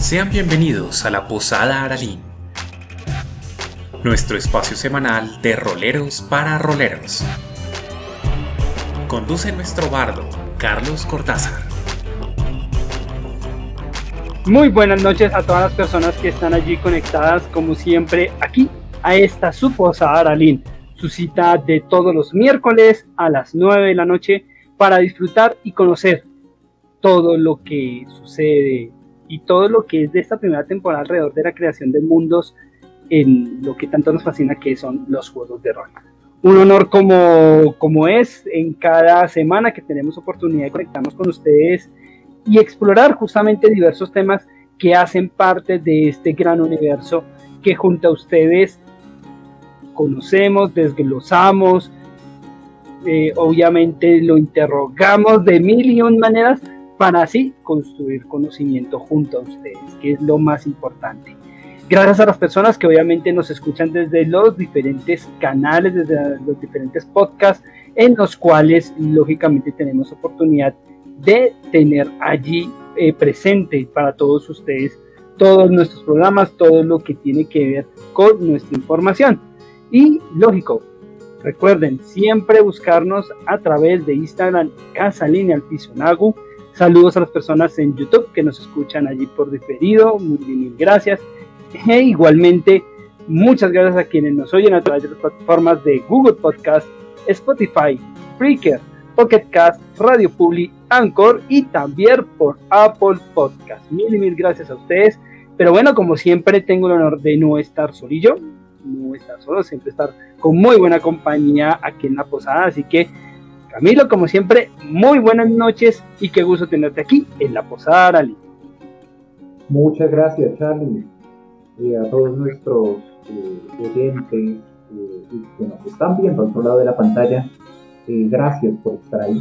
Sean bienvenidos a la Posada Aralín, nuestro espacio semanal de roleros para roleros. Conduce nuestro bardo, Carlos Cortázar. Muy buenas noches a todas las personas que están allí conectadas, como siempre, aquí a esta su Posada Aralín, su cita de todos los miércoles a las 9 de la noche para disfrutar y conocer todo lo que sucede y todo lo que es de esta primera temporada alrededor de la creación de mundos en lo que tanto nos fascina que son los juegos de rol. Un honor como, como es en cada semana que tenemos oportunidad de conectarnos con ustedes y explorar justamente diversos temas que hacen parte de este gran universo que junto a ustedes conocemos, desglosamos, eh, obviamente lo interrogamos de mil y un maneras, para así construir conocimiento junto a ustedes, que es lo más importante. Gracias a las personas que obviamente nos escuchan desde los diferentes canales, desde los diferentes podcasts, en los cuales lógicamente tenemos oportunidad de tener allí eh, presente para todos ustedes todos nuestros programas, todo lo que tiene que ver con nuestra información. Y lógico, recuerden siempre buscarnos a través de Instagram Casa Lineal Pisonagu Saludos a las personas en YouTube que nos escuchan allí por diferido. Muy bien, gracias. E igualmente, muchas gracias a quienes nos oyen a través de las plataformas de Google Podcast, Spotify, Breaker, Pocket Cast, Radio Public, Anchor y también por Apple Podcast. Mil y mil gracias a ustedes. Pero bueno, como siempre, tengo el honor de no estar solillo, no estar solo, siempre estar con muy buena compañía aquí en la posada. Así que Camilo, como siempre, muy buenas noches y qué gusto tenerte aquí en la Posada Arali. Muchas gracias, Charlie, y a todos nuestros eh, oyentes eh, que nos están viendo al otro lado de la pantalla. Eh, gracias por estar ahí.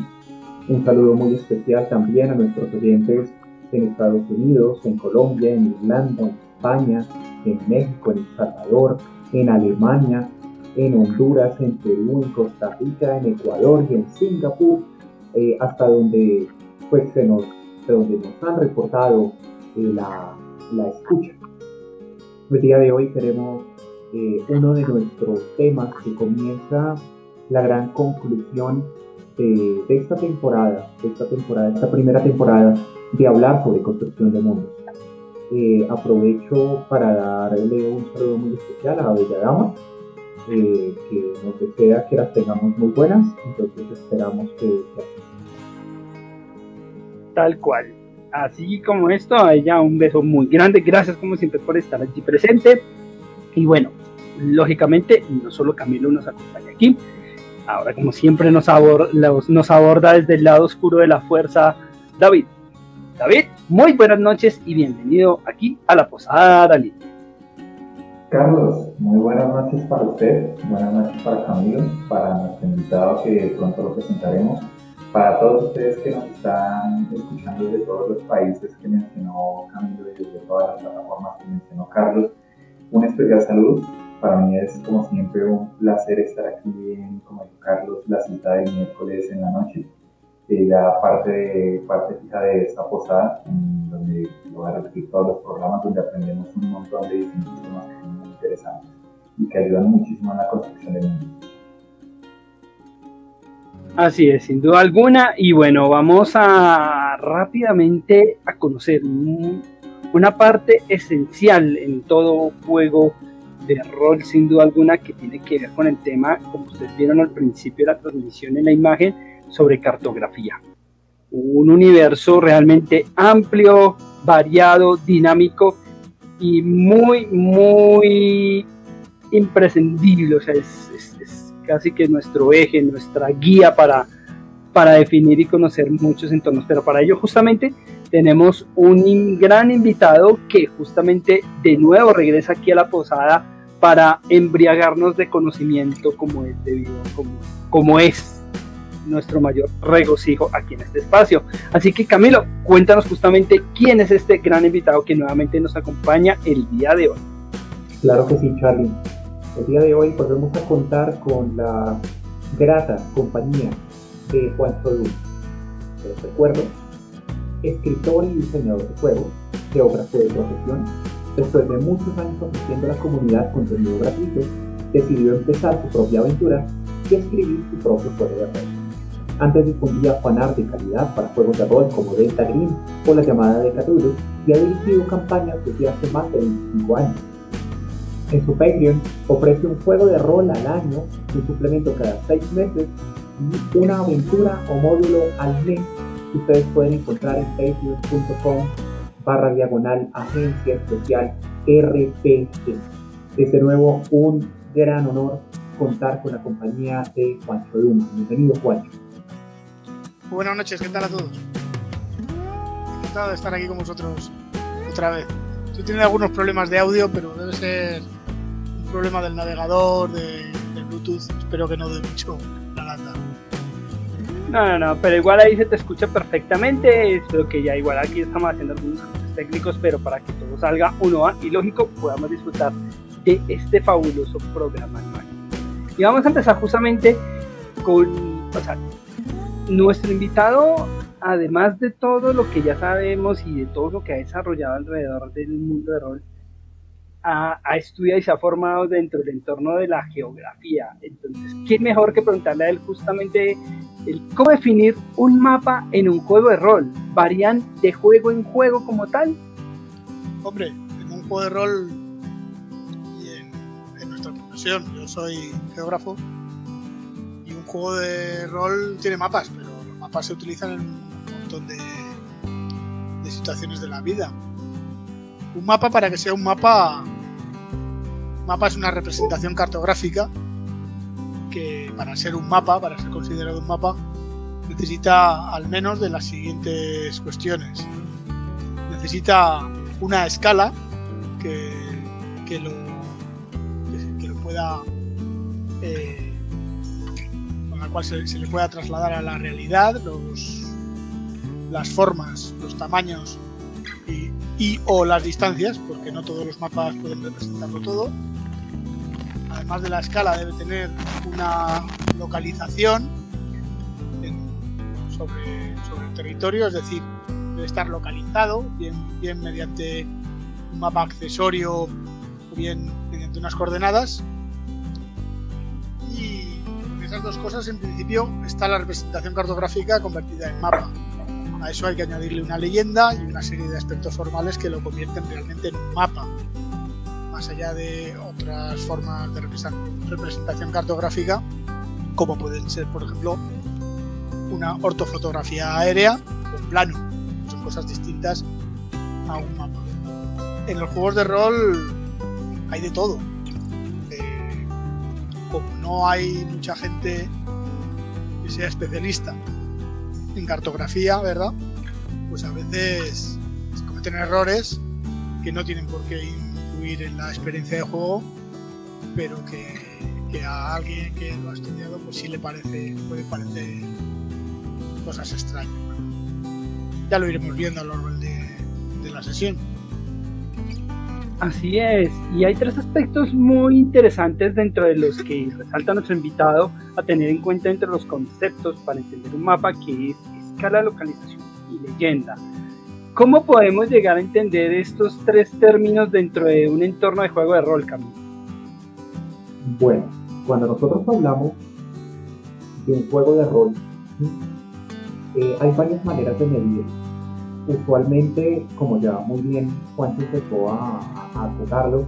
Un saludo muy especial también a nuestros oyentes en Estados Unidos, en Colombia, en Irlanda, en España, en México, en El Salvador, en Alemania, en Honduras, en Perú, en Costa Rica, en Ecuador y en Singapur, eh, hasta donde, pues, se nos, donde nos han reportado eh, la, la, escucha. El día de hoy tenemos eh, uno de nuestros temas que comienza la gran conclusión de, de, esta temporada, de esta temporada, esta primera temporada de hablar sobre construcción de mundos. aprovecho para darle un saludo muy especial a Bella Dama, eh, que nos desea que las tengamos muy buenas, entonces esperamos que, Tal cual. Así como esto, a ella un beso muy grande. Gracias como siempre por estar allí presente. Y bueno, lógicamente, no solo Camilo nos acompaña aquí. Ahora, como siempre, nos, aborda, nos aborda desde el lado oscuro de la fuerza David. David, muy buenas noches y bienvenido aquí a la Posada Dalí. Carlos, muy buenas noches para usted, buenas noches para Camilo, para nuestro invitado que pronto lo presentaremos, para todos ustedes que nos están escuchando desde todos los países que mencionó Camilo y desde todas las plataformas que mencionó Carlos. Un especial saludo. Para mí es como siempre un placer estar aquí en, como Carlos, la cita del miércoles en la noche. Eh, ya parte, de, parte fija de esta posada, donde lo voy a repetir todos los programas, donde aprendemos un montón de distintos temas interesantes y que ayudan muchísimo en la construcción del mundo. Así es, sin duda alguna. Y bueno, vamos a rápidamente a conocer una parte esencial en todo juego de rol, sin duda alguna, que tiene que ver con el tema, como ustedes vieron al principio de la transmisión en la imagen, sobre cartografía. Un universo realmente amplio, variado, dinámico y muy, muy imprescindible, o sea, es, casi que nuestro eje, nuestra guía para, para definir y conocer muchos entornos, pero para ello justamente tenemos un gran invitado que justamente de nuevo regresa aquí a la posada para embriagarnos de conocimiento como es como es nuestro mayor regocijo aquí en este espacio. Así que Camilo, cuéntanos justamente quién es este gran invitado que nuevamente nos acompaña el día de hoy. Claro que sí, Charlie. El día de hoy podemos a contar con la grata compañía de Juan Sodú. Les recuerdo escritor y diseñador de juegos, geógrafo de profesión, después de muchos años ofreciendo a la comunidad contenido gratuito, decidió empezar su propia aventura y escribir su propio juego de rol. Antes difundía fanart de calidad para juegos de rol como Delta Green o La llamada de Cthulhu y ha dirigido campañas desde hace más de 25 años. En su Patreon ofrece un juego de rol al año, un suplemento cada 6 meses y una aventura o módulo al mes que ustedes pueden encontrar en patreon.com barra diagonal agencia especial RPG. Es de nuevo un gran honor contar con la compañía de Juancho Duma. Bienvenido Juancho. Buenas noches, ¿qué tal a todos? Encantado de estar aquí con vosotros otra vez. Estoy teniendo algunos problemas de audio, pero debe ser un problema del navegador, de, Bluetooth. Espero que no dé mucho la lata. No, no, no, pero igual ahí se te escucha perfectamente. Espero que ya igual aquí estamos haciendo algunos técnicos, pero para que todo salga uno a y lógico, podamos disfrutar de este fabuloso programa. Y vamos a empezar justamente con, o sea, nuestro invitado, además de todo lo que ya sabemos y de todo lo que ha desarrollado alrededor del mundo de rol, ha, estudiado y se ha formado dentro del entorno de la geografía. Entonces, ¿qué mejor que preguntarle a él justamente el cómo definir un mapa en un juego de rol? ¿Varían de juego en juego como tal? Hombre, en un juego de rol y en, nuestra profesión, yo soy geógrafo, juego de rol tiene mapas, pero los mapas se utilizan en un montón de, situaciones de la vida. Un mapa, para que sea un mapa, mapa es una representación cartográfica que para ser un mapa, para ser considerado un mapa, necesita al menos de las siguientes cuestiones. Necesita una escala que, que, lo, que, lo pueda eh, cual se, se, le pueda trasladar a la realidad los, las formas, los tamaños y, o las distancias, porque no todos los mapas pueden representarlo todo. Además de la escala debe tener una localización sobre, sobre, el territorio, es decir, debe estar localizado, bien, bien mediante un mapa accesorio o bien mediante unas coordenadas. Esas dos cosas, en principio, está la representación cartográfica convertida en mapa. A eso hay que añadirle una leyenda y una serie de aspectos formales que lo convierten realmente en un mapa más allá de otras formas de representación cartográfica, como pueden ser, por ejemplo, una ortofotografía aérea o un plano. Son cosas distintas a un mapa. En los juegos de rol hay de todo. Como no hay mucha gente que sea especialista en cartografía, ¿verdad? Pues a veces se cometen errores que no tienen por qué influir en la experiencia de juego, pero que, a alguien que lo ha estudiado pues sí le parece, puede parecer cosas extrañas. Ya lo iremos viendo a lo largo de la sesión. Así es, y hay tres aspectos muy interesantes dentro de los que resalta nuestro invitado a tener en cuenta entre los conceptos para entender un mapa que es escala, localización y leyenda. ¿Cómo podemos llegar a entender estos tres términos dentro de un entorno de juego de rol, Camilo? Bueno, cuando nosotros hablamos de un juego de rol, eh, hay varias maneras de medir. Usualmente, como ya muy bien Juan empezó a, tocarlo,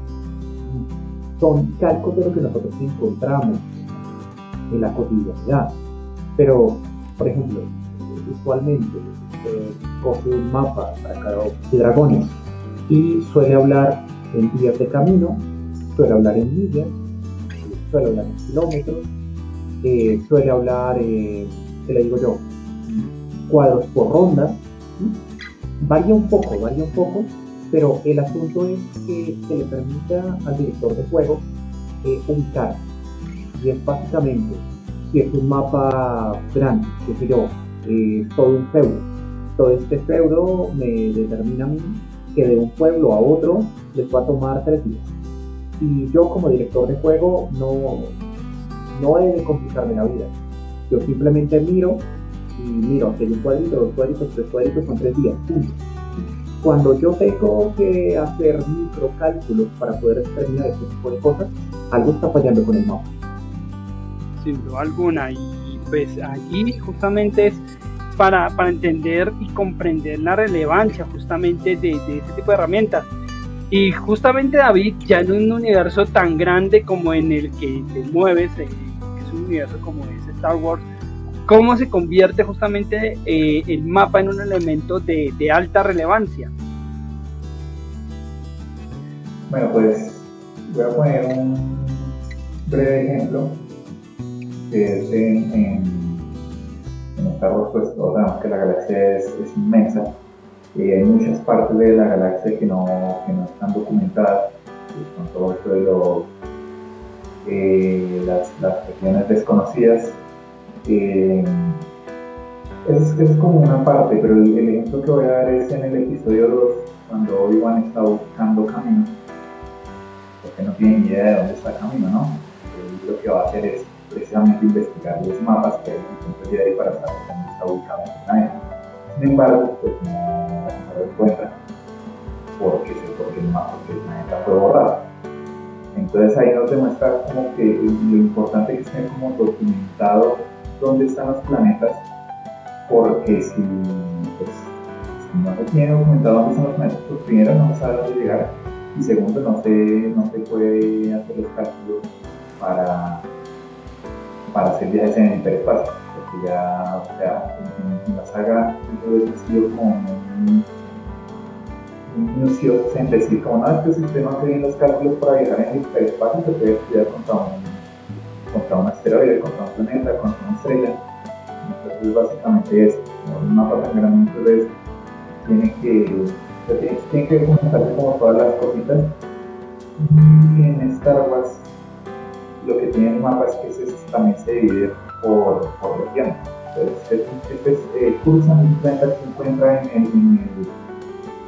son calcos de lo que nosotros encontramos en la cotidianidad. Pero, por ejemplo, usualmente eh, coge un mapa para de dragones y suele hablar en días de camino, suele hablar en millas, suele hablar en kilómetros, eh, suele hablar, eh, ¿qué le digo yo? Cuadros por ronda. Varía un poco, varía un poco, pero el asunto es que se le permita al director de juego eh, ubicar. Y es básicamente, si es un mapa grande, que sé yo, eh, todo un feudo. Todo este feudo me determina a mí que de un pueblo a otro les va a tomar tres días. Y yo como director de juego no, no he de complicarme la vida. Yo simplemente miro y miro, ok, un cuadrito, dos cuadritos, tres cuadritos, son tres días, punto. Cuando yo tengo que hacer microcálculos para poder determinar este tipo de cosas, algo está fallando con el mapa. Sin duda alguna, y pues allí justamente es para, para entender y comprender la relevancia justamente de, de este tipo de herramientas. Y justamente David, ya en un universo tan grande como en el que te mueves, eh, que es un universo como es Star Wars, ¿cómo se convierte justamente eh, el mapa en un elemento de, alta relevancia? Bueno, pues voy a poner un breve ejemplo que es en, en, en pues todos sabemos que la galaxia es, inmensa hay muchas partes de la galaxia que no, que no están documentadas, con todo esto de los, eh, las, las, regiones desconocidas. Eh, es, es, como una parte, pero el, ejemplo que voy a dar es en el episodio 2, cuando Obi-Wan está buscando camino, porque no tiene ni idea de dónde está camino, ¿no? Lo que va a hacer es precisamente investigar los mapas que hay en el Jedi para saber dónde está ubicado. Sin embargo, pues no lo encuentra porque, el mapa, porque el planeta fue borrado. Entonces ahí nos demuestra como que lo importante que esté como documentado dónde están los planetas, porque si, pues, si no se tiene documentado dónde están los planetas, pues primero no se sabe dónde llegar y segundo no se, no se puede hacer los cálculos para, para hacer viajes en el hiperespacio, porque ya, o sea, en, la saga entonces ha sido como un minuciosos en decir como no, es que si usted no hace bien los cálculos para viajar en el hiperespacio, se puede estudiar contra un, contra un asteroide, contra un planeta, contra una estrella. Entonces básicamente es, como un mapa tan grande, entonces tiene que, tiene, que documentarse como todas las cositas. Y en Star Wars lo que tiene el mapa es que se, también se divide por, por regiones. Entonces, este, este, eh, se encuentra en el, en el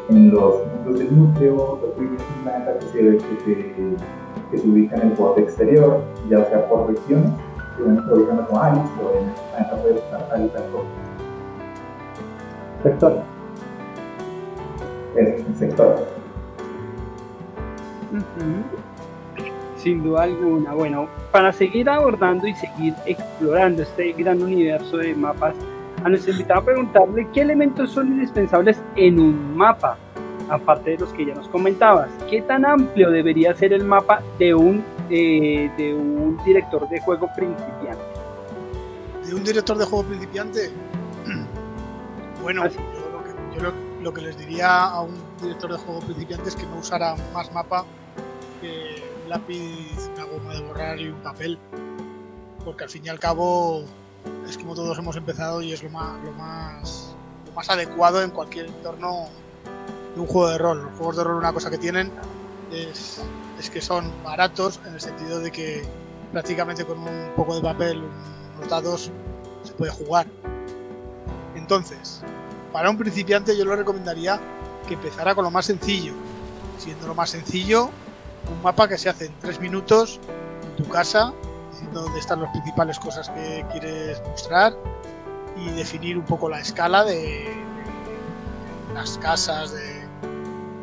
en los mundos del núcleo, los es un planeta que se, que, se, que se ubica en el borde exterior, ya sea por regiones, que uno se ubica como Alice, o en planeta puede estar Alice al Sector. Es un sector. Sin duda alguna. Bueno, para seguir abordando y seguir explorando este gran universo de mapas, a nuestro invitado a preguntarle qué elementos son indispensables en un mapa, aparte de los que ya nos comentabas. ¿Qué tan amplio debería ser el mapa de un, eh, de un director de juego principiante? ¿De un director de juego principiante? Bueno, yo, lo que, yo lo, lo, que, les diría a un director de juego principiante es que no usara más mapa que un lápiz, una goma de borrar y un papel. Porque al fin y al cabo es como todos hemos empezado y es lo más, lo más, lo más adecuado en cualquier entorno de un juego de rol. Los juegos de rol una cosa que tienen es, es que son baratos en el sentido de que prácticamente con un poco de papel, unos dados, se puede jugar. Entonces, para un principiante yo le recomendaría que empezara con lo más sencillo. Siendo lo más sencillo, un mapa que se hace en tres minutos en tu casa dónde están las principales cosas que quieres mostrar y definir un poco la escala de, las casas, de,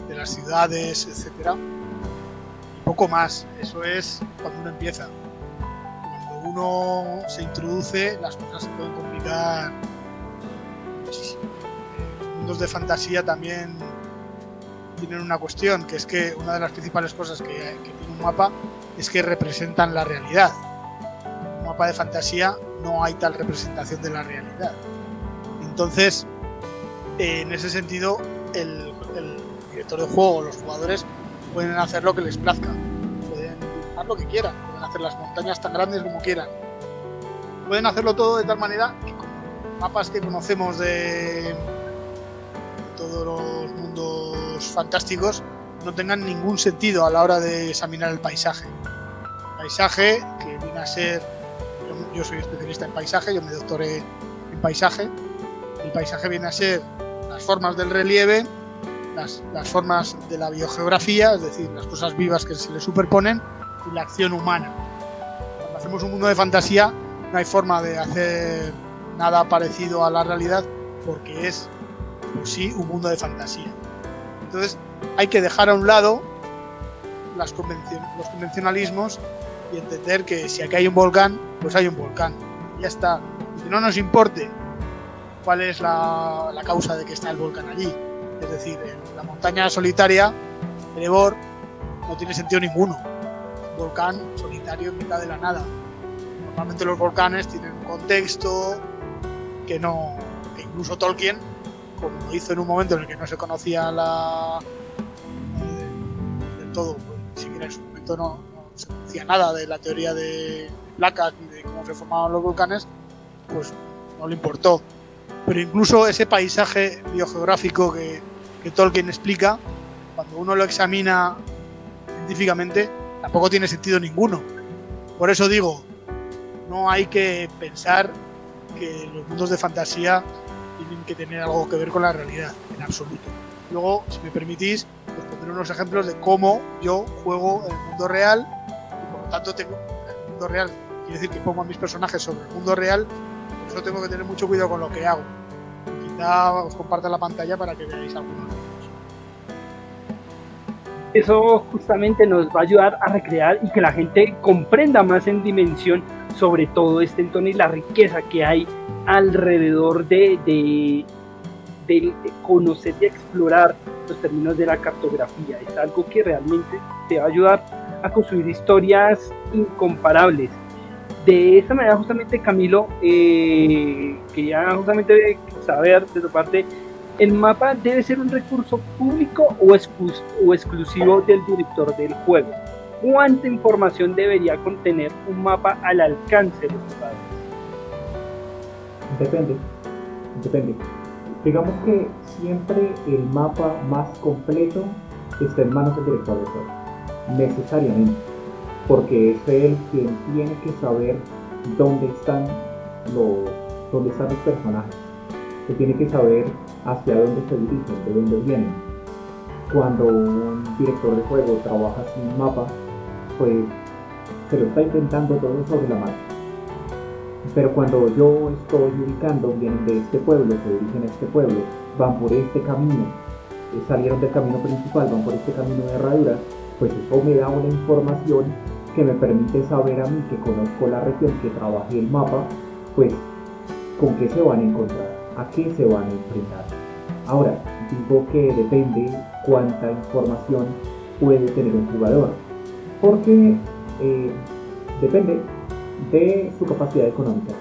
de, las ciudades, etcétera. Poco más. Eso es cuando uno empieza. Cuando uno se introduce, las cosas se pueden complicar muchísimo. En mundos de fantasía también tienen una cuestión, que es que una de las principales cosas que, que tiene un mapa es que representan la realidad mapa de fantasía no hay tal representación de la realidad. Entonces, en ese sentido, el, director de juego, los jugadores, pueden hacer lo que les plazca. Lo que quieran, pueden hacer las montañas tan grandes como quieran. Pueden hacerlo todo de tal manera que con mapas que conocemos de, todos los mundos fantásticos no tengan ningún sentido a la hora de examinar el paisaje. El paisaje que viene a ser yo soy especialista en paisaje, yo me doctoré en paisaje. El paisaje viene a ser las formas del relieve, las, las, formas de la biogeografía, es decir, las cosas vivas que se le superponen, y la acción humana. Cuando hacemos un mundo de fantasía, no hay forma de hacer nada parecido a la realidad porque es, por sí, un mundo de fantasía. Entonces hay que dejar a un lado las los convencionalismos y entender que si aquí hay un volcán, pues hay un volcán. ya está. Y no nos importe cuál es la, causa de que está el volcán allí. Es decir, la montaña solitaria, el Ebor, no tiene sentido ninguno. Volcán solitario en mitad de la nada. Normalmente los volcanes tienen un contexto que no. que incluso Tolkien, como lo hizo en un momento en el que no se conocía la. Eh, del todo, pues, ni siquiera en su momento no, se conocía nada de la teoría de placas ni de cómo se formaban los volcanes, pues no le importó. Pero incluso ese paisaje biogeográfico que, que Tolkien explica, cuando uno lo examina científicamente, tampoco tiene sentido ninguno. Por eso digo, no hay que pensar que los mundos de fantasía tienen que tener algo que ver con la realidad, en absoluto. Luego, si me permitís, os pondré unos ejemplos de cómo yo juego en el mundo real tanto tengo el mundo real, quiere decir que pongo a mis personajes sobre el mundo real, por eso tengo que tener mucho cuidado con lo que hago. Quizá os comparta la pantalla para que veáis algunos Eso justamente nos va a ayudar a recrear y que la gente comprenda más en dimensión sobre todo este entorno y la riqueza que hay alrededor de, de, de conocer y explorar los términos de la cartografía. Es algo que realmente te va a ayudar a construir historias incomparables. De esa manera, justamente Camilo, eh, quería justamente saber de tu parte, ¿el mapa debe ser un recurso público o, exclusivo del director del juego? ¿Cuánta información debería contener un mapa al alcance de los jugadores? Depende, depende. Digamos que siempre el mapa más completo está en manos del director del juego necesariamente, porque es él quien tiene que saber dónde están los personajes, que tiene que saber hacia dónde se dirigen, de dónde vienen. Cuando un director de juego trabaja sin mapa, pues se lo está intentando todo sobre la marcha. Pero cuando yo estoy ubicando, vienen de este pueblo, se dirigen a este pueblo, van por este camino, eh, salieron del camino principal, van por este camino de herraduras, pues eso me da una información que me permite saber a mí que conozco la región, que trabajé el mapa, pues con qué se van a encontrar, a qué se van a enfrentar. Ahora, digo que depende cuánta información puede tener un jugador, porque eh, depende de su capacidad económica.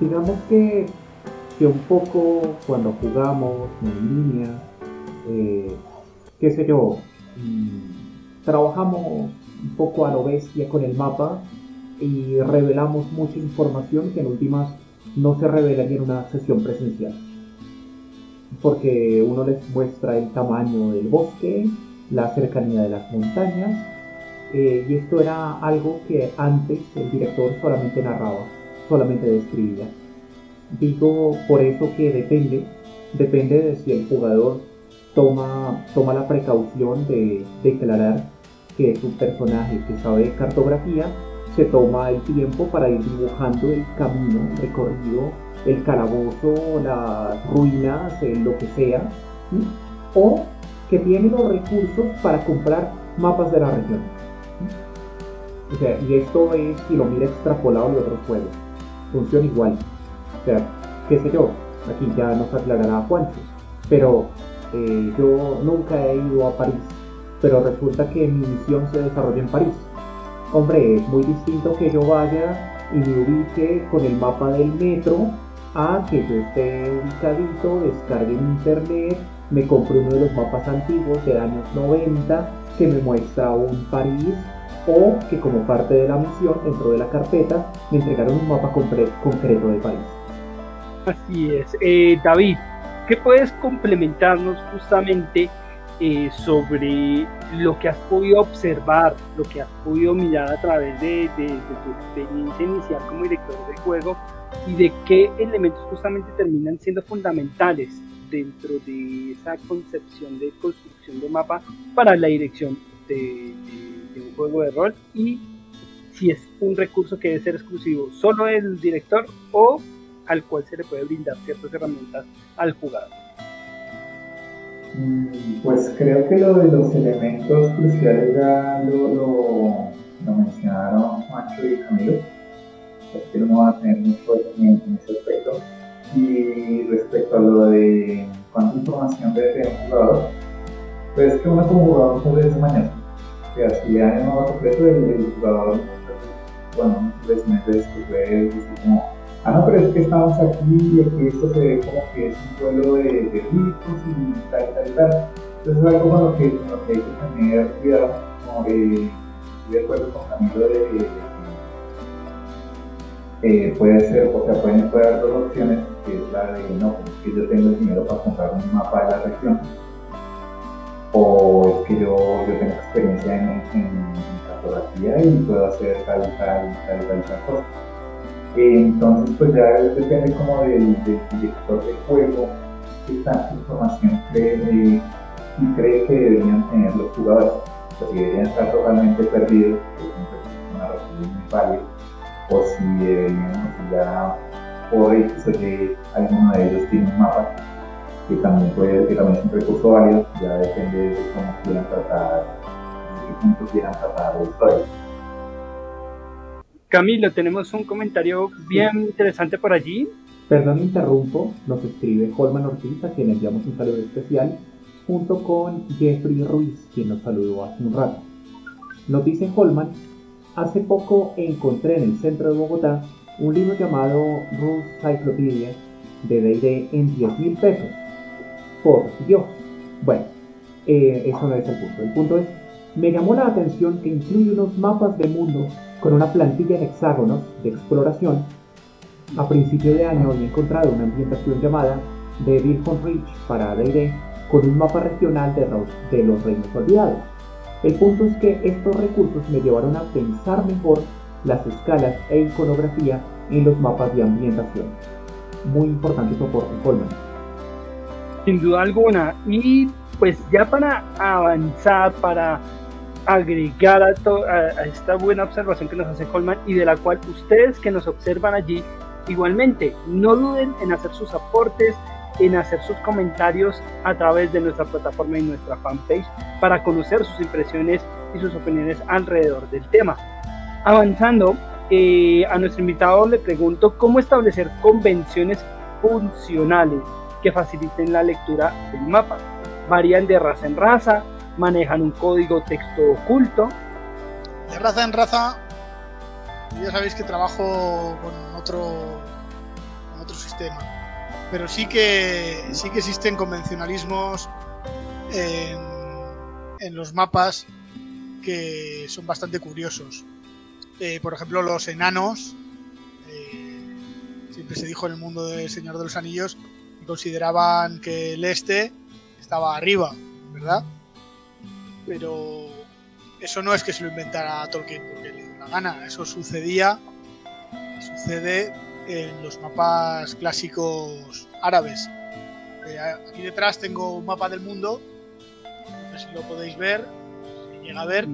Digamos que, que un poco cuando jugamos en línea, eh, qué sé yo, trabajamos un poco a lo bestia con el mapa y revelamos mucha información que en últimas no se revelaría en una sesión presencial. Porque uno les muestra el tamaño del bosque, la cercanía de las montañas, eh, y esto era algo que antes el director solamente narraba, solamente describía. Digo por eso que depende, depende de si el jugador toma, toma la precaución de declarar que es un personaje que sabe cartografía, se toma el tiempo para ir dibujando el camino recorrido, el calabozo, las ruinas, lo que sea, o que tiene los recursos para comprar mapas de la región. O sea, y esto es si lo mira extrapolado de otros juegos. Funciona igual. O sea, qué sé yo, aquí ya nos aclarará Juancho. Pero eh, yo nunca he ido a París, pero resulta que mi misión se desarrolla en París. Hombre, es muy distinto que yo vaya y me ubique con el mapa del metro a que yo esté ubicadito, descargue en internet, me compre uno de los mapas antiguos de años 90 que me muestra un París o que como parte de la misión dentro de la carpeta me entregaron un mapa concreto de París. Así es. Eh, David, ¿Qué puedes complementarnos justamente eh, sobre lo que has podido observar, lo que has podido mirar a través de, tu experiencia inicial como director de juego y de qué elementos justamente terminan siendo fundamentales dentro de esa concepción de construcción de mapa para la dirección de, de un juego de rol y si es un recurso que debe ser exclusivo solo del director o al cual se le puede brindar ciertas herramientas al jugador. Mm, pues creo que lo de los elementos cruciales ya lo, lo, mencionaron Macho y Camilo, así que no va a tener mucho en, en ese aspecto. Y respecto a lo de cuánta información debe tener un jugador, pues que uno como jugador muchas veces mañana, que así en mapa completo el, el jugador, bueno, muchas veces después puede decir como, ah no, pero es que estamos aquí y aquí esto se ve como que es un pueblo de, de ricos y tal, tal, tal. Entonces es algo con lo que, hay que tener cuidado, como de, acuerdo con Camilo de, de eh, puede ser, o sea, pueden, puede dos opciones, que es la de no, es que yo tengo el dinero para comprar un mapa de la región, o es que yo, yo tengo experiencia en, en, cartografía y puedo hacer tal, tal, tal, tal, tal cosa. Entonces, pues ya depende como del, director de juego, qué tanta información cree eh, y cree que deberían tener los jugadores. Pues si deberían estar totalmente perdidos, que es una razón muy válida, o si deberían, si ya por X o alguno de ellos tiene un mapa que también puede, que también es un recurso válido, ya depende de cómo quieran tratar, de qué punto quieran tratar la historia. Camilo, tenemos un comentario bien interesante por allí. Perdón, interrumpo, nos escribe Holman Ortiz, a quien enviamos un saludo especial, junto con Jeffrey Ruiz, quien nos saludó hace un rato. Nos dice Holman, hace poco encontré en el centro de Bogotá un libro llamado Rules Cyclopedia de D&D en 10 mil pesos por Dios. Bueno, eh, eso no es el punto. El punto es, me llamó la atención que incluye unos mapas del mundo con una plantilla de hexágonos de exploración. A principio de año había encontrado una ambientación llamada The Vilfon Reach para D&D con un mapa regional de de los reinos olvidados. El punto es que estos recursos me llevaron a pensar mejor las escalas e iconografía en los mapas de ambientación. Muy importante soporte, Coleman sin duda alguna. Y pues ya para avanzar, para agregar a, esta buena observación que nos hace Colman y de la cual ustedes que nos observan allí, igualmente, no duden en hacer sus aportes, en hacer sus comentarios a través de nuestra plataforma y nuestra fanpage para conocer sus impresiones y sus opiniones alrededor del tema. Avanzando, eh, a nuestro invitado le pregunto cómo establecer convenciones funcionales que faciliten la lectura del mapa. Varían de raza en raza, manejan un código texto oculto. De raza en raza, ya sabéis que trabajo con otro, con otro sistema, pero sí que, sí que existen convencionalismos en, los mapas que son bastante curiosos. Eh, por ejemplo, los enanos, eh, siempre se dijo en el mundo del Señor de los Anillos consideraban que el este estaba arriba, ¿verdad? Pero eso no es que se lo inventara Tolkien porque le dio la gana, eso sucedía, sucede en los mapas clásicos árabes. Eh, aquí detrás tengo un mapa del mundo, no sé si lo podéis ver, si llega a ver,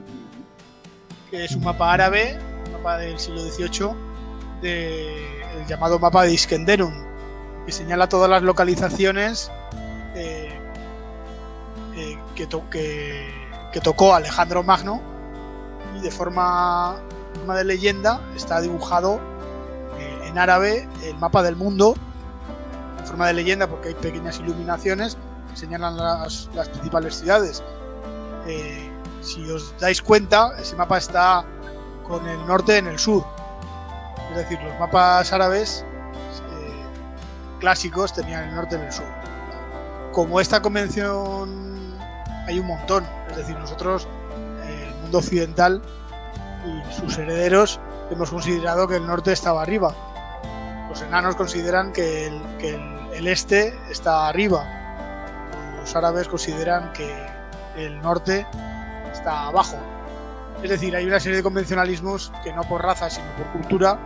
que es un mapa árabe, un mapa del siglo XVIII, el llamado mapa de Iskenderun que señala todas las localizaciones eh, eh, que, tocó Alejandro Magno y de forma, de leyenda está dibujado eh, en árabe el mapa del mundo en forma de leyenda porque hay pequeñas iluminaciones que señalan las, las principales ciudades. si os dais cuenta, ese mapa está con el norte en el sur. Es decir, los mapas árabes clásicos tenían el norte y el sur. Como esta convención hay un montón, es decir, nosotros, eh, el mundo occidental y sus herederos, hemos considerado que el norte estaba arriba. Los enanos consideran que el, este está arriba. Los árabes consideran que el norte está abajo. Es decir, hay una serie de convencionalismos que no por raza, sino por cultura,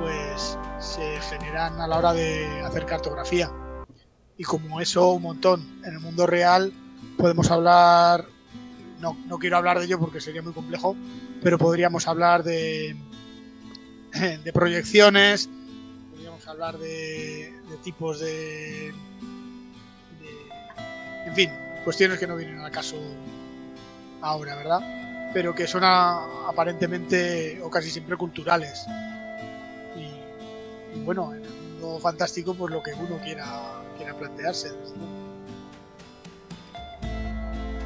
pues se generan a la hora de hacer cartografía. Y como eso, un montón. En el mundo real podemos hablar, no, no quiero hablar de ello porque sería muy complejo, pero podríamos hablar de, de proyecciones, podríamos hablar de, tipos de, En fin, cuestiones que no vienen al caso ahora, ¿verdad? Pero que son aparentemente o casi siempre culturales. Y, bueno, en el mundo fantástico, pues lo que uno quiera, quiera plantearse.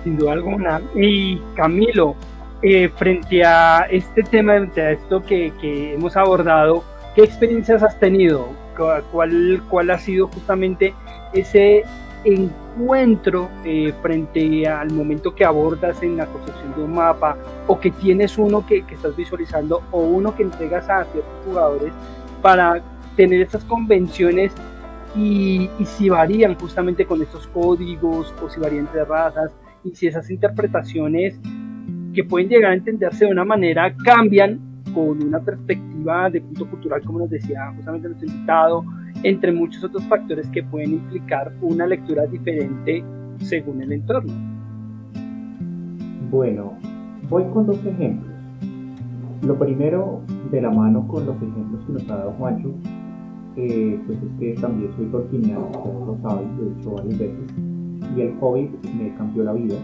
Sin duda alguna. Y Camilo, eh, frente a este tema, frente a esto que, que, hemos abordado, ¿qué experiencias has tenido? ¿Cuál, cuál ha sido justamente ese encuentro eh, frente al momento que abordas en la construcción de un mapa o que tienes uno que, que estás visualizando o uno que entregas a ciertos jugadores para tener esas convenciones y, y, si varían justamente con estos códigos o si varían entre razas y si esas interpretaciones que pueden llegar a entenderse de una manera cambian con una perspectiva de punto cultural, como nos decía justamente nuestro invitado, entre muchos otros factores que pueden implicar una lectura diferente según el entorno. Bueno, voy con dos ejemplos. Lo primero, de la mano con los ejemplos que nos ha dado Juancho, eh, pues es que también soy ustedes lo saben, lo he dicho varias veces, y el Hobbit me cambió la vida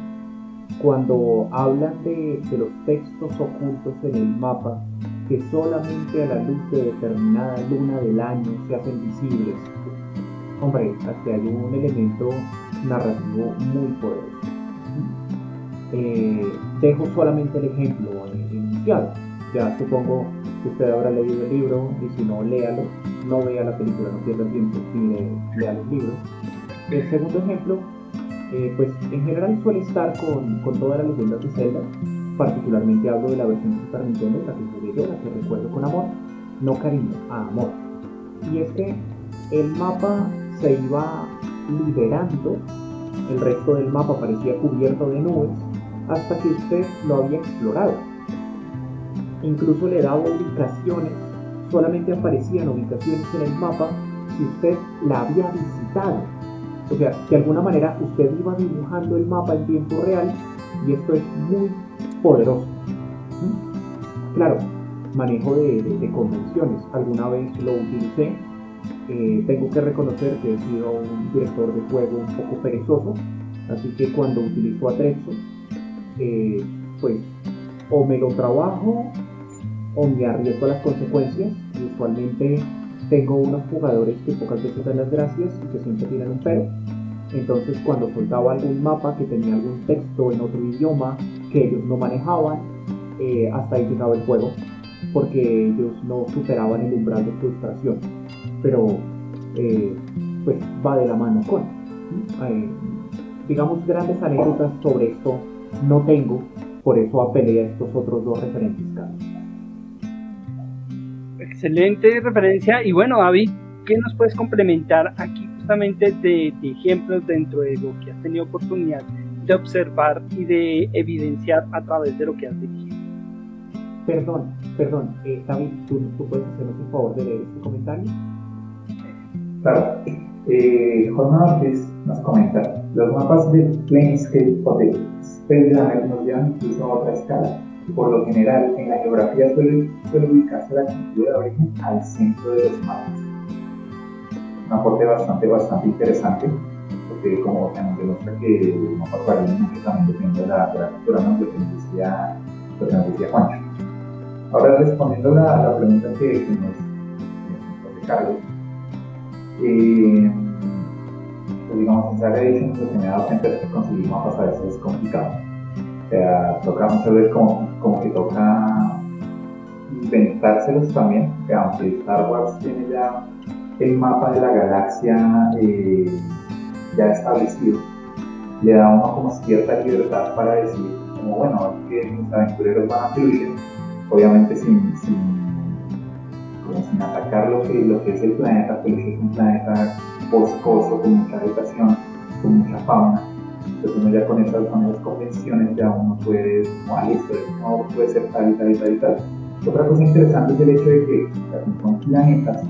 cuando hablan de, los textos ocultos en el mapa que solamente a la luz de determinada luna del año se hacen visibles. Hombre, aquí hay un elemento narrativo muy poderoso. Eh, dejo solamente el ejemplo inicial. Ya supongo que usted habrá leído el libro y si no, léalo. No vea la película, no pierda tiempo, y lea los libros. El segundo ejemplo eh, pues en general suele estar con, con todas las leyendas de Zelda, particularmente hablo de la versión de Super Nintendo, la que jugué yo, la que recuerdo con amor, no cariño, a amor. Y es que el mapa se iba liberando, el resto del mapa parecía cubierto de nubes, hasta que usted lo había explorado. Incluso le daba ubicaciones, solamente aparecían ubicaciones en el mapa si usted la había visitado o sea, de alguna manera usted iba dibujando el mapa en tiempo real y esto es muy poderoso. ¿Mm? Claro, manejo de, convenciones. Alguna vez lo utilicé. Eh, tengo que reconocer que he sido un director de juego un poco perezoso, así que cuando utilizo Atrexo, eh, pues o me lo trabajo o me arriesgo a las consecuencias. Y usualmente tengo unos jugadores que pocas veces dan las gracias y que siempre tienen un pero. Entonces cuando soltaba algún mapa que tenía algún texto en otro idioma que ellos no manejaban, eh, hasta ahí llegaba el juego, porque ellos no superaban el umbral de frustración. Pero eh, pues va de la mano con. Eh, digamos grandes anécdotas sobre esto no tengo, por eso apelé a estos otros dos referentes, Excelente referencia. Y bueno, David, ¿qué nos puedes complementar aquí justamente de, ejemplos dentro de lo que has tenido oportunidad de observar y de evidenciar a través de lo que has dirigido? Perdón, perdón, eh, David, ¿tú, puedes hacernos el favor de leer este comentario? Claro. Eh, nos comenta, los mapas de Planescape o de Spelljammer nos llevan incluso a otra escala por lo general, en la geografía suele, ubicarse la cultura de origen al centro de los mapas. Un aporte bastante, bastante interesante, porque como también demuestra que el mapa mucho también depende de la, de cultura, ¿no? lo, que nos decía, lo que nos decía Juancho. Ahora respondiendo a la, pregunta que, que nos, hace Carlos, eh, pues digamos, en Saga Edition lo que me he dado cuenta es que conseguir mapas a veces es complicado o sea, toca muchas veces como, como que toca inventárselos también, que aunque Star Wars tiene ya el mapa de la galaxia eh, ya establecido, le da uno como cierta libertad para decir, como bueno, que mis aventureros van a fluir, obviamente sin, sin, como sin atacar lo que, lo que es el planeta, porque es un planeta boscoso, con mucha vegetación, con mucha fauna entonces uno ya con esas, con convenciones ya uno puede, como, ah, no puede ser tal y tal y tal y tal. Otra cosa interesante es el hecho de que son planetas,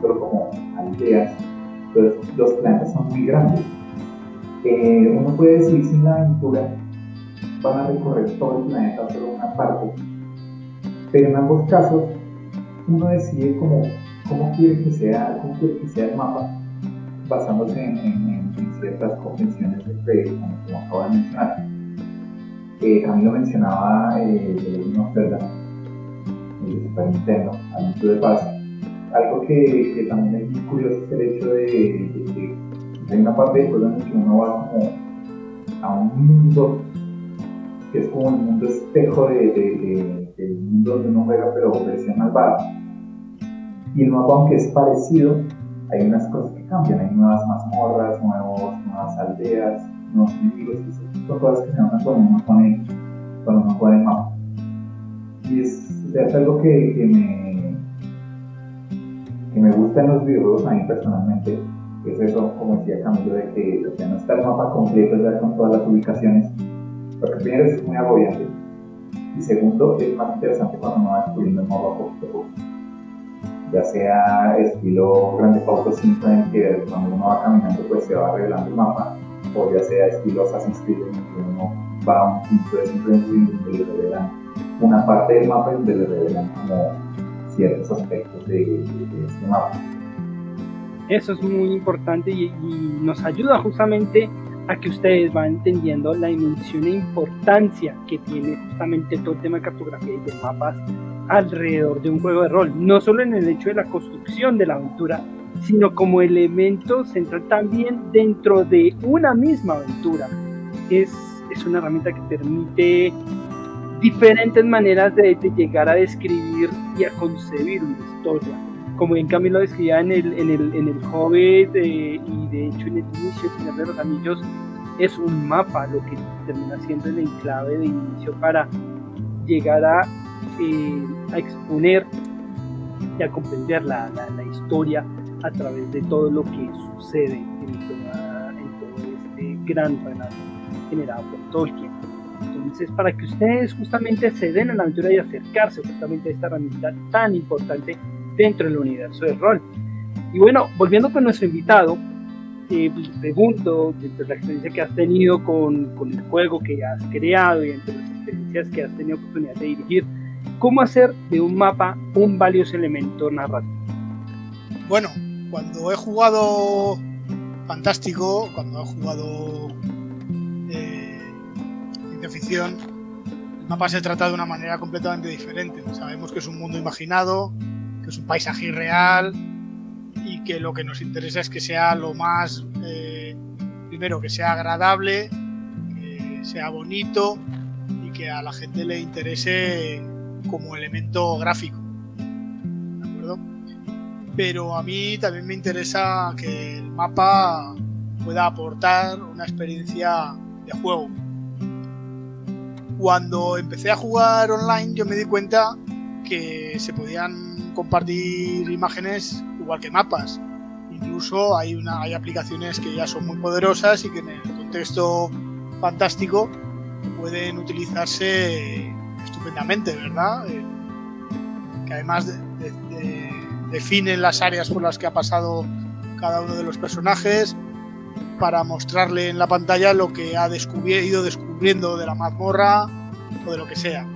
solo como aldeas, entonces los planetas son muy grandes. Eh, uno puede decir sin la aventura van a recorrer todo el planeta, solo una parte, pero en ambos casos uno decide como cómo quiere que sea, cómo quiere que sea el mapa basándose en, ciertas convenciones de como, como acabo de mencionar. Eh, a mí lo mencionaba eh, Nostelda, el Super Nintendo, al de paz. Algo que, que, también es muy curioso es el hecho de, que hay una parte del juego en la que uno va como a un mundo que es como un mundo espejo de, del mundo donde uno juega, pero versión malvada. Y el mapa, aunque es parecido, hay unas cosas que cambian, hay nuevas mazmorras, nuevos, aldeas, nuevos enemigos, y son cosas que se notan cuando uno pone, cuando uno pone el mapa. Y es, es algo que, que, me, que me gusta en los videojuegos a mí personalmente, es eso, como decía Camilo, de que, o no está el mapa completo ya con todas las ubicaciones, porque primero es muy agobiante, y segundo es más interesante cuando uno va descubriendo el mapa poquito a poco ya sea estilo Grande Auto 5 en que cuando uno va caminando pues se va revelando el mapa, o ya sea estilo Assassin's Creed en que uno va a un punto de simplemente donde le revelan una parte del mapa y donde le revelan como ciertos aspectos de, este mapa. Eso es muy importante y, y nos ayuda justamente a que ustedes van entendiendo la dimensión e importancia que tiene justamente todo el tema de cartografía y de mapas alrededor de un juego de rol, no solo en el hecho de la construcción de la aventura, sino como elemento central también dentro de una misma aventura. Es, es una herramienta que permite diferentes maneras de, llegar a describir y a concebir una historia. Como bien Camilo describía en el, en el, en el Hobbit eh, y de hecho en el inicio de Señor de los Anillos, es un mapa lo que termina siendo el enclave de inicio para llegar a eh, a exponer y a comprender la, la, historia a través de todo lo que sucede en, todo este gran relato generado por Tolkien. Entonces, para que ustedes justamente se den a la aventura y acercarse justamente a esta herramienta tan importante dentro del universo del rol. Y bueno, volviendo con nuestro invitado, eh, pues, pregunto, desde la experiencia que has tenido con, con, el juego que has creado y entre las experiencias que has tenido oportunidad de dirigir, ¿Cómo hacer de un mapa un valioso elemento narrativo? Bueno, cuando he jugado Fantástico, cuando he jugado eh, ficción, el mapa se trata de una manera completamente diferente. Sabemos que es un mundo imaginado, que es un paisaje irreal y que lo que nos interesa es que sea lo más, eh, primero, que sea agradable, que sea bonito y que a la gente le interese como elemento gráfico. ¿De acuerdo? Pero a mí también me interesa que el mapa pueda aportar una experiencia de juego. Cuando empecé a jugar online yo me di cuenta que se podían compartir imágenes igual que mapas. Incluso hay, una, hay aplicaciones que ya son muy poderosas y que en el contexto fantástico pueden utilizarse estupendamente, ¿verdad? Eh, que además definen las áreas por las que ha pasado cada uno de los personajes para mostrarle en la pantalla lo que ha ido descubriendo de la mazmorra o de lo que sea.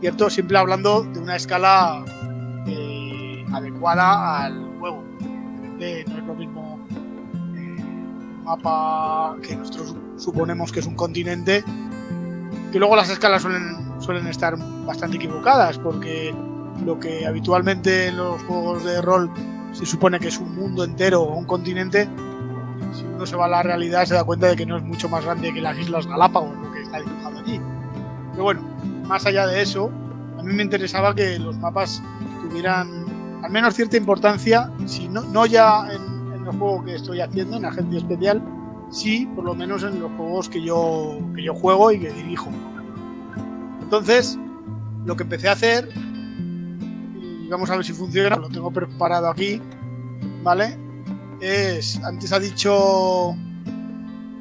¿Cierto? Siempre hablando de una escala eh, adecuada al juego. no es lo mismo eh, un mapa que nosotros suponemos que es un continente, que luego las escalas suelen suelen estar bastante equivocadas porque lo que habitualmente en los juegos de rol se supone que es un mundo entero o un continente, si uno se va a la realidad se da cuenta de que no es mucho más grande que las Islas Galápagos, lo que está dibujado allí. Pero bueno, más allá de eso, a mí me interesaba que los mapas tuvieran al menos cierta importancia, si no, no ya en, en el juego que estoy haciendo, en Agencia Especial, sí por lo menos en los juegos que yo, que yo juego y que dirijo. Entonces, lo que empecé a hacer, y vamos a ver si funciona, lo tengo preparado aquí, ¿vale? Es, antes ha dicho,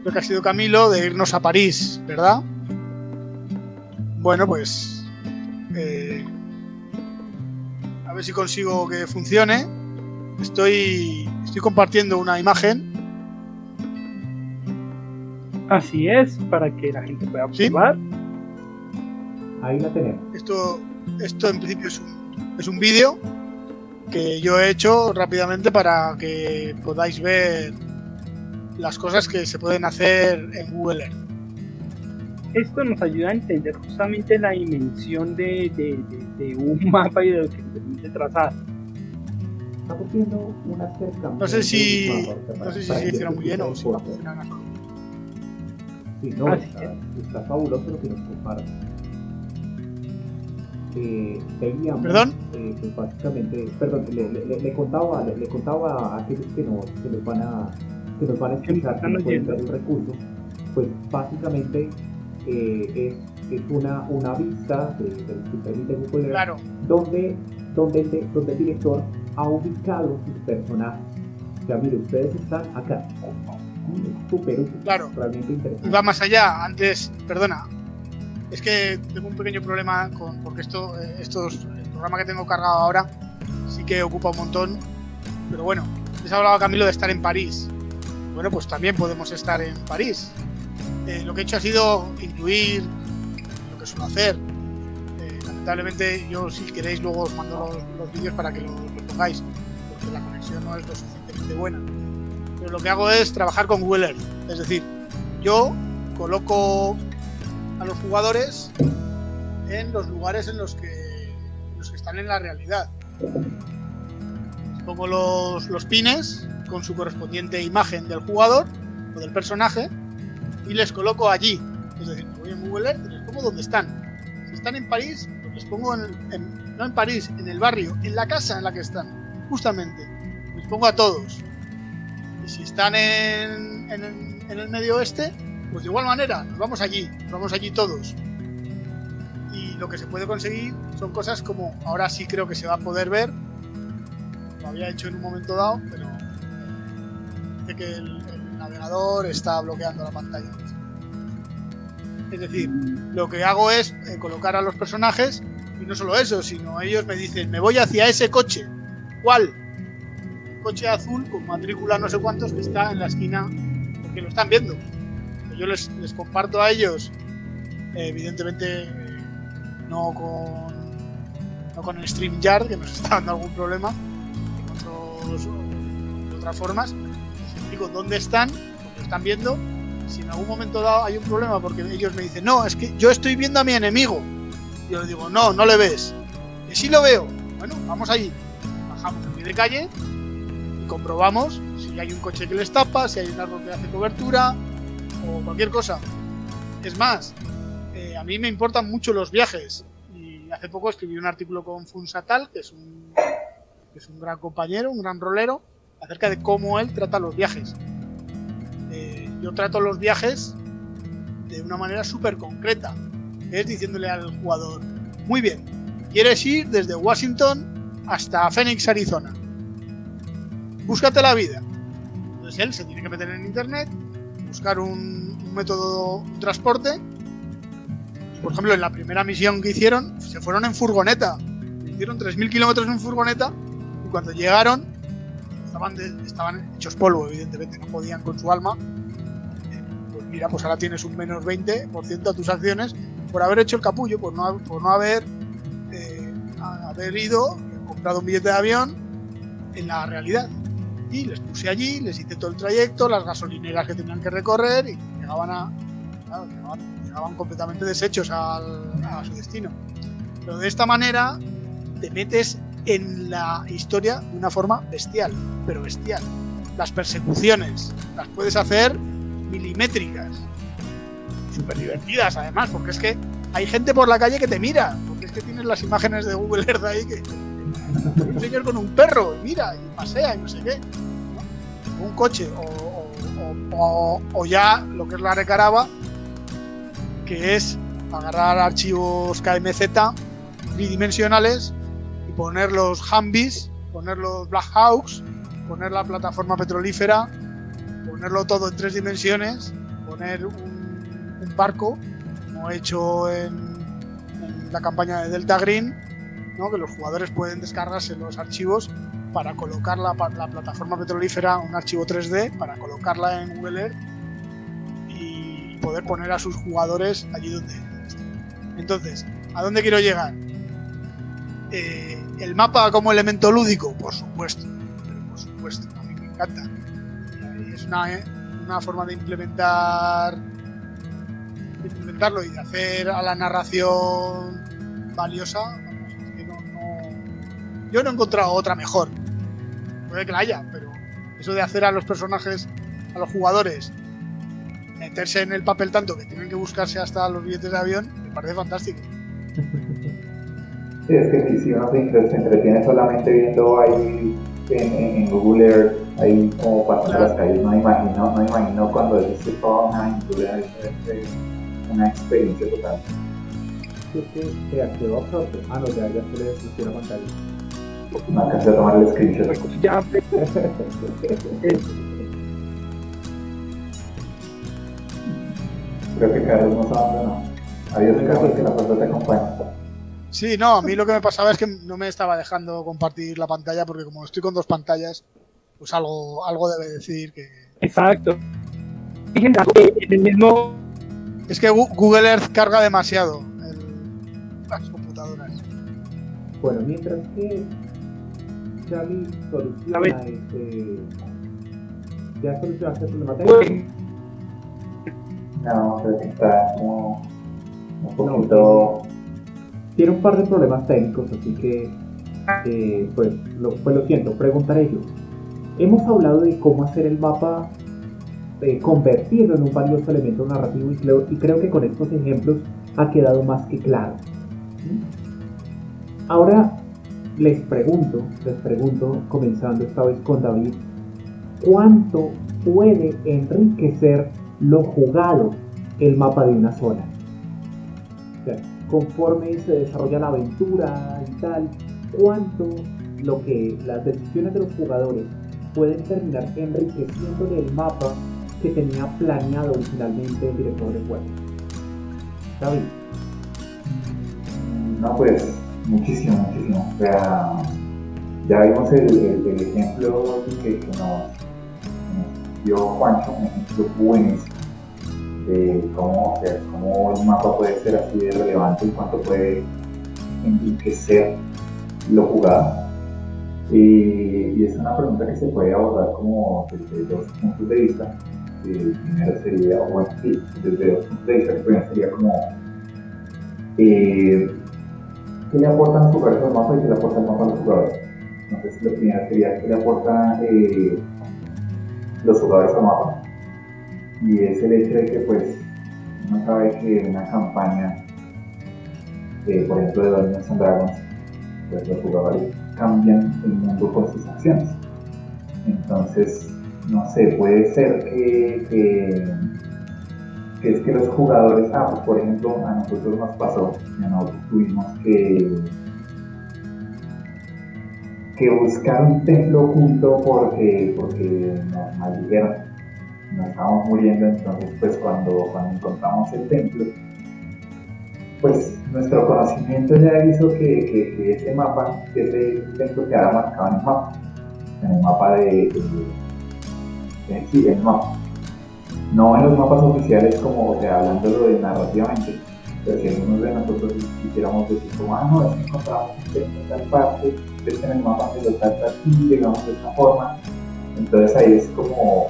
lo que ha sido Camilo, de irnos a París, ¿verdad? Bueno, pues, eh, a ver si consigo que funcione. Estoy, estoy compartiendo una imagen. Así es, para que la gente pueda observar. Ahí la tenemos. Esto, esto en principio es un, es un vídeo, que yo he hecho rápidamente para que podáis ver las cosas que se pueden hacer en Google Earth. Esto nos ayuda a entender justamente la dimensión de, de- de- de un mapa y de lo que permite trazar. Estamos viendo un acercamiento. No sé si, mapa, no sé si se hiciera muy bien o si va a funcionar. Sí, no, Así está, está fabuloso lo que nos comparten. Eh, veíamos, ¿Perdón? eh, pues básicamente, perdón, le, le- le- contaba, le, le contaba a aquellos que nos, que nos van a, que nos van a escuchar, que ver el recurso, pues básicamente eh, es, es una, una vista de, de permite Google Claro, donde, donde, el- donde el director ha ubicado sus personajes. O sea, mire, ustedes están acá. Súper Claro. realmente interesante. y va más allá. Antes, perdona, es que tengo un pequeño problema con porque esto, eh, estos, el programa que tengo cargado ahora sí que ocupa un montón. Pero bueno, les hablaba Camilo de estar en París. Bueno, pues también podemos estar en París. Eh, lo que he hecho ha sido incluir lo que suelo hacer. Eh, lamentablemente, yo si queréis luego os mando los, los vídeos para que lo, lo pongáis, porque la conexión no es lo suficientemente buena. Pero lo que hago es trabajar con Google. Es decir, yo coloco a los jugadores en los lugares en los que, en los que están en la realidad. Pongo los, los pines con su correspondiente imagen del jugador o del personaje y les coloco allí. Es decir, me voy en Google Earth y les pongo donde están. Si están en París, pues les pongo no en París, en el barrio, en la casa en la que están, justamente. Les pongo a todos. Y si están en, en el medio oeste, pues de igual manera, nos vamos allí, nos vamos allí todos. Y lo que se puede conseguir son cosas como, ahora sí creo que se va a poder ver, lo había hecho en un momento dado, pero dice que el, el navegador está bloqueando la pantalla. Es decir, lo que hago es eh, colocar a los personajes y no solo eso, sino ellos me dicen, me voy hacia ese coche. ¿Cuál? coche azul con matrícula no sé cuántos que está en la esquina porque lo están viendo. Yo les, les comparto a ellos, evidentemente no con no con StreamYard que nos está dando algún problema, otros, de otras formas. Explico dónde están, porque están viendo. Si en algún momento dado hay un problema porque ellos me dicen, no, es que yo estoy viendo a mi enemigo. Yo les digo, no, no le ves. Que sí lo veo. Bueno, vamos allí. Bajamos a pie de calle y comprobamos si hay un coche que les tapa, si hay un árbol que hace cobertura o cualquier cosa. Es más, eh, a mí me importan mucho los viajes y hace poco escribí un artículo con Funsatal, que es un, que es un gran compañero, un gran rolero, acerca de cómo él trata los viajes. Eh, yo trato los viajes de una manera súper concreta, es diciéndole al jugador, muy bien, quieres ir desde Washington hasta Phoenix, Arizona búscate la vida. Entonces él se tiene que meter en internet, buscar un, un método de transporte. Por ejemplo, en la primera misión que hicieron, se fueron en furgoneta. Hicieron 3.000 kilómetros en furgoneta y cuando llegaron estaban, de- estaban hechos polvo, evidentemente, no podían con su alma. Eh, Pues mira, pues ahora tienes un menos 20% a tus acciones por haber hecho el capullo, por no, por no haber, eh, haber ido, comprado un billete de avión en la realidad les puse allí, les hice todo el trayecto, las gasolineras que tenían que recorrer y llegaban a claro, llegaban, llegaban completamente deshechos al- a su destino. Pero de esta manera te metes en la historia de una forma bestial, pero bestial. Las persecuciones las puedes hacer milimétricas, súper divertidas además, porque es que hay gente por la calle que te mira, porque es que tienes las imágenes de Google Earth ahí que un señor con un perro, y mira, y pasea y no sé qué. Un coche, o, o- ya lo que es la recaraba, que es agarrar archivos KMZ tridimensionales y poner los Humvees, poner los Black Hawks, poner la plataforma petrolífera, ponerlo todo en tres dimensiones, poner un, un barco, como he hecho en la campaña de Delta Green, que los jugadores pueden descargarse los archivos para colocar la, plataforma petrolífera, un archivo 3D, para colocarla en Google Earth y poder poner a sus jugadores allí donde. Entonces, ¿a dónde quiero llegar? Eh, el mapa como elemento lúdico, por supuesto, por supuesto, a mí me encanta. Es una, eh, una forma de implementar de implementarlo y de hacer a la narración valiosa. Yo no he encontrado otra mejor. Puede que la haya, pero eso de hacer a los personajes, a los jugadores, meterse en el papel tanto que tienen que buscarse hasta los billetes de avión, me parece fantástico. Sí, es que si, uno se, entre- se entretiene solamente viendo ahí en, en- Google Earth, ahí como pasando Claro. las calles, no me imagino, no imagino cuando existe toda una aventura, una experiencia total. Es que se quedó absorto. Ah, no, ya, ya se le la pantalla. No alcancé a tomar el screenshot. Ya, Creo que Carlos nos abandonó. Adiós, Carlos, que la fuerza te acompañe. Sí, no, a mí lo que me pasaba es que no me estaba dejando compartir la pantalla porque como estoy con dos pantallas, pues algo, algo debe decir que... exacto. En el mismo Es que Google Earth carga demasiado el- las computadoras. Bueno, mientras que Charlie soluciona este. ¿Ya solucionaste el problema técnico? No, creo que está como un poquito... Tiene un par de problemas técnicos, así que. eh, pues, lo, pues lo siento, preguntaré yo. Hemos hablado de cómo hacer el mapa, eh, convertirlo en un valioso elemento narrativo, y creo, y creo que con estos ejemplos ha quedado más que claro. ¿Mm? Ahora les pregunto, les pregunto, comenzando esta vez con David, ¿cuánto puede enriquecer lo jugado el mapa de una zona? Conforme se desarrolla la aventura y tal, cuánto lo que las decisiones de los jugadores pueden terminar enriqueciendo el mapa que tenía planeado originalmente el director de juego. David, No, pues muchísimo, muchísimo. O sea, ya vimos el, el- ejemplo que, nos, dio Juancho, un ejemplo buenísimo de cómo, o sea, cómo el mapa puede ser así de relevante y cuánto puede enriquecer lo jugado. Y, y es una pregunta que se puede abordar como desde dos puntos de vista. El primero sería, o bueno, sí, desde dos puntos de vista. El primero sería como eh, ¿qué le aportan los jugadores al mapa y qué le aporta el mapa a los jugadores? Entonces, lo primero sería qué le aportan eh, los jugadores al mapa. Y es el hecho de que, pues, uno sabe que una campaña, eh, por ejemplo, de Dungeons and Dragons, pues los jugadores cambian el mundo con sus acciones. Entonces, no sé, puede ser que es que los jugadores, ah, pues por ejemplo, a nosotros nos pasó, a nosotros tuvimos que, que buscar un templo oculto porque, porque nos maldijeron, nos estábamos muriendo, entonces pues cuando, cuando encontramos el templo, pues nuestro conocimiento ya hizo que, que- ese mapa, que ese templo quedara marcado en el mapa, en el mapa de, el mapa no en los mapas oficiales como, o sea, hablándolo de narrativamente, pero si algunos de nosotros quisiéramos decir como, ah, no, es que encontramos en tal parte, es en el mapa se lo trata así, llegamos de esta forma, entonces ahí es como,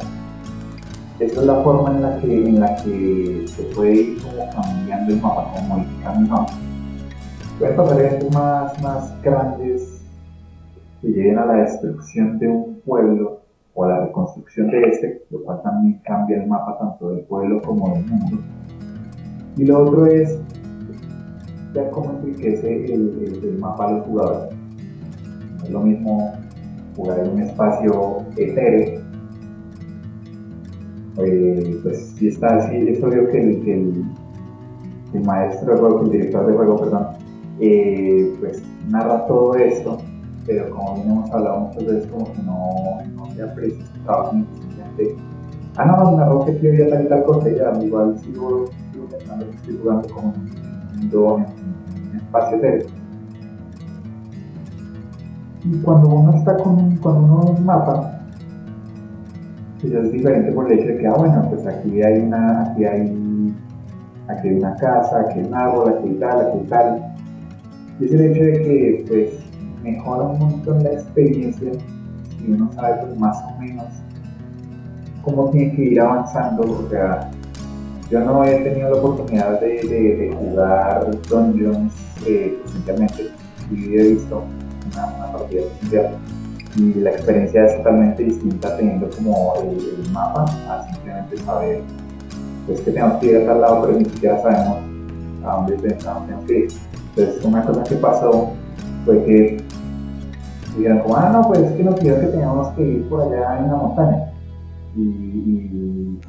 esa es la forma en la que, en la que se puede ir como cambiando el mapa, como modificando el mapa. Pueden pasar eventos más, más grandes que lleguen a la destrucción de un pueblo o la reconstrucción de este, lo cual también cambia el mapa tanto del pueblo como del mundo. Y lo otro es ya cómo enriquece el, el- mapa a los jugadores. No es lo mismo jugar en un espacio etéreo. Eh, pues si está así, es obvio que el, el, maestro de juego, el director de juego, perdón, eh, pues narra todo esto pero como bien hemos hablado muchas veces, como que no, trabajo ni simplemente, ah, no, me narró que había tal y tal cosa, y ya, igual sigo, sigo pensando que estoy jugando como en un en un espacio etéreo. Y cuando uno está con, con un mapa, pues ya es diferente por el hecho de que, ah, bueno, pues aquí hay una, aquí hay, aquí una casa, aquí hay un árbol, aquí hay tal, aquí hay tal. es el hecho de que pues, mejora un montón la experiencia y uno sabe más o menos cómo tiene que ir avanzando. O sea, yo no he tenido la oportunidad de, jugar Dungeons eh, presencialmente y he visto una, partida presencial y la experiencia es totalmente distinta teniendo como el, mapa a simplemente saber pues que tenemos que ir a tal lado pero ni siquiera sabemos a dónde tenemos que ir. Entonces una cosa que pasó fue que dijeron como, ah no, pues es que nos dijeron que teníamos que ir por allá en la montaña. Y, y,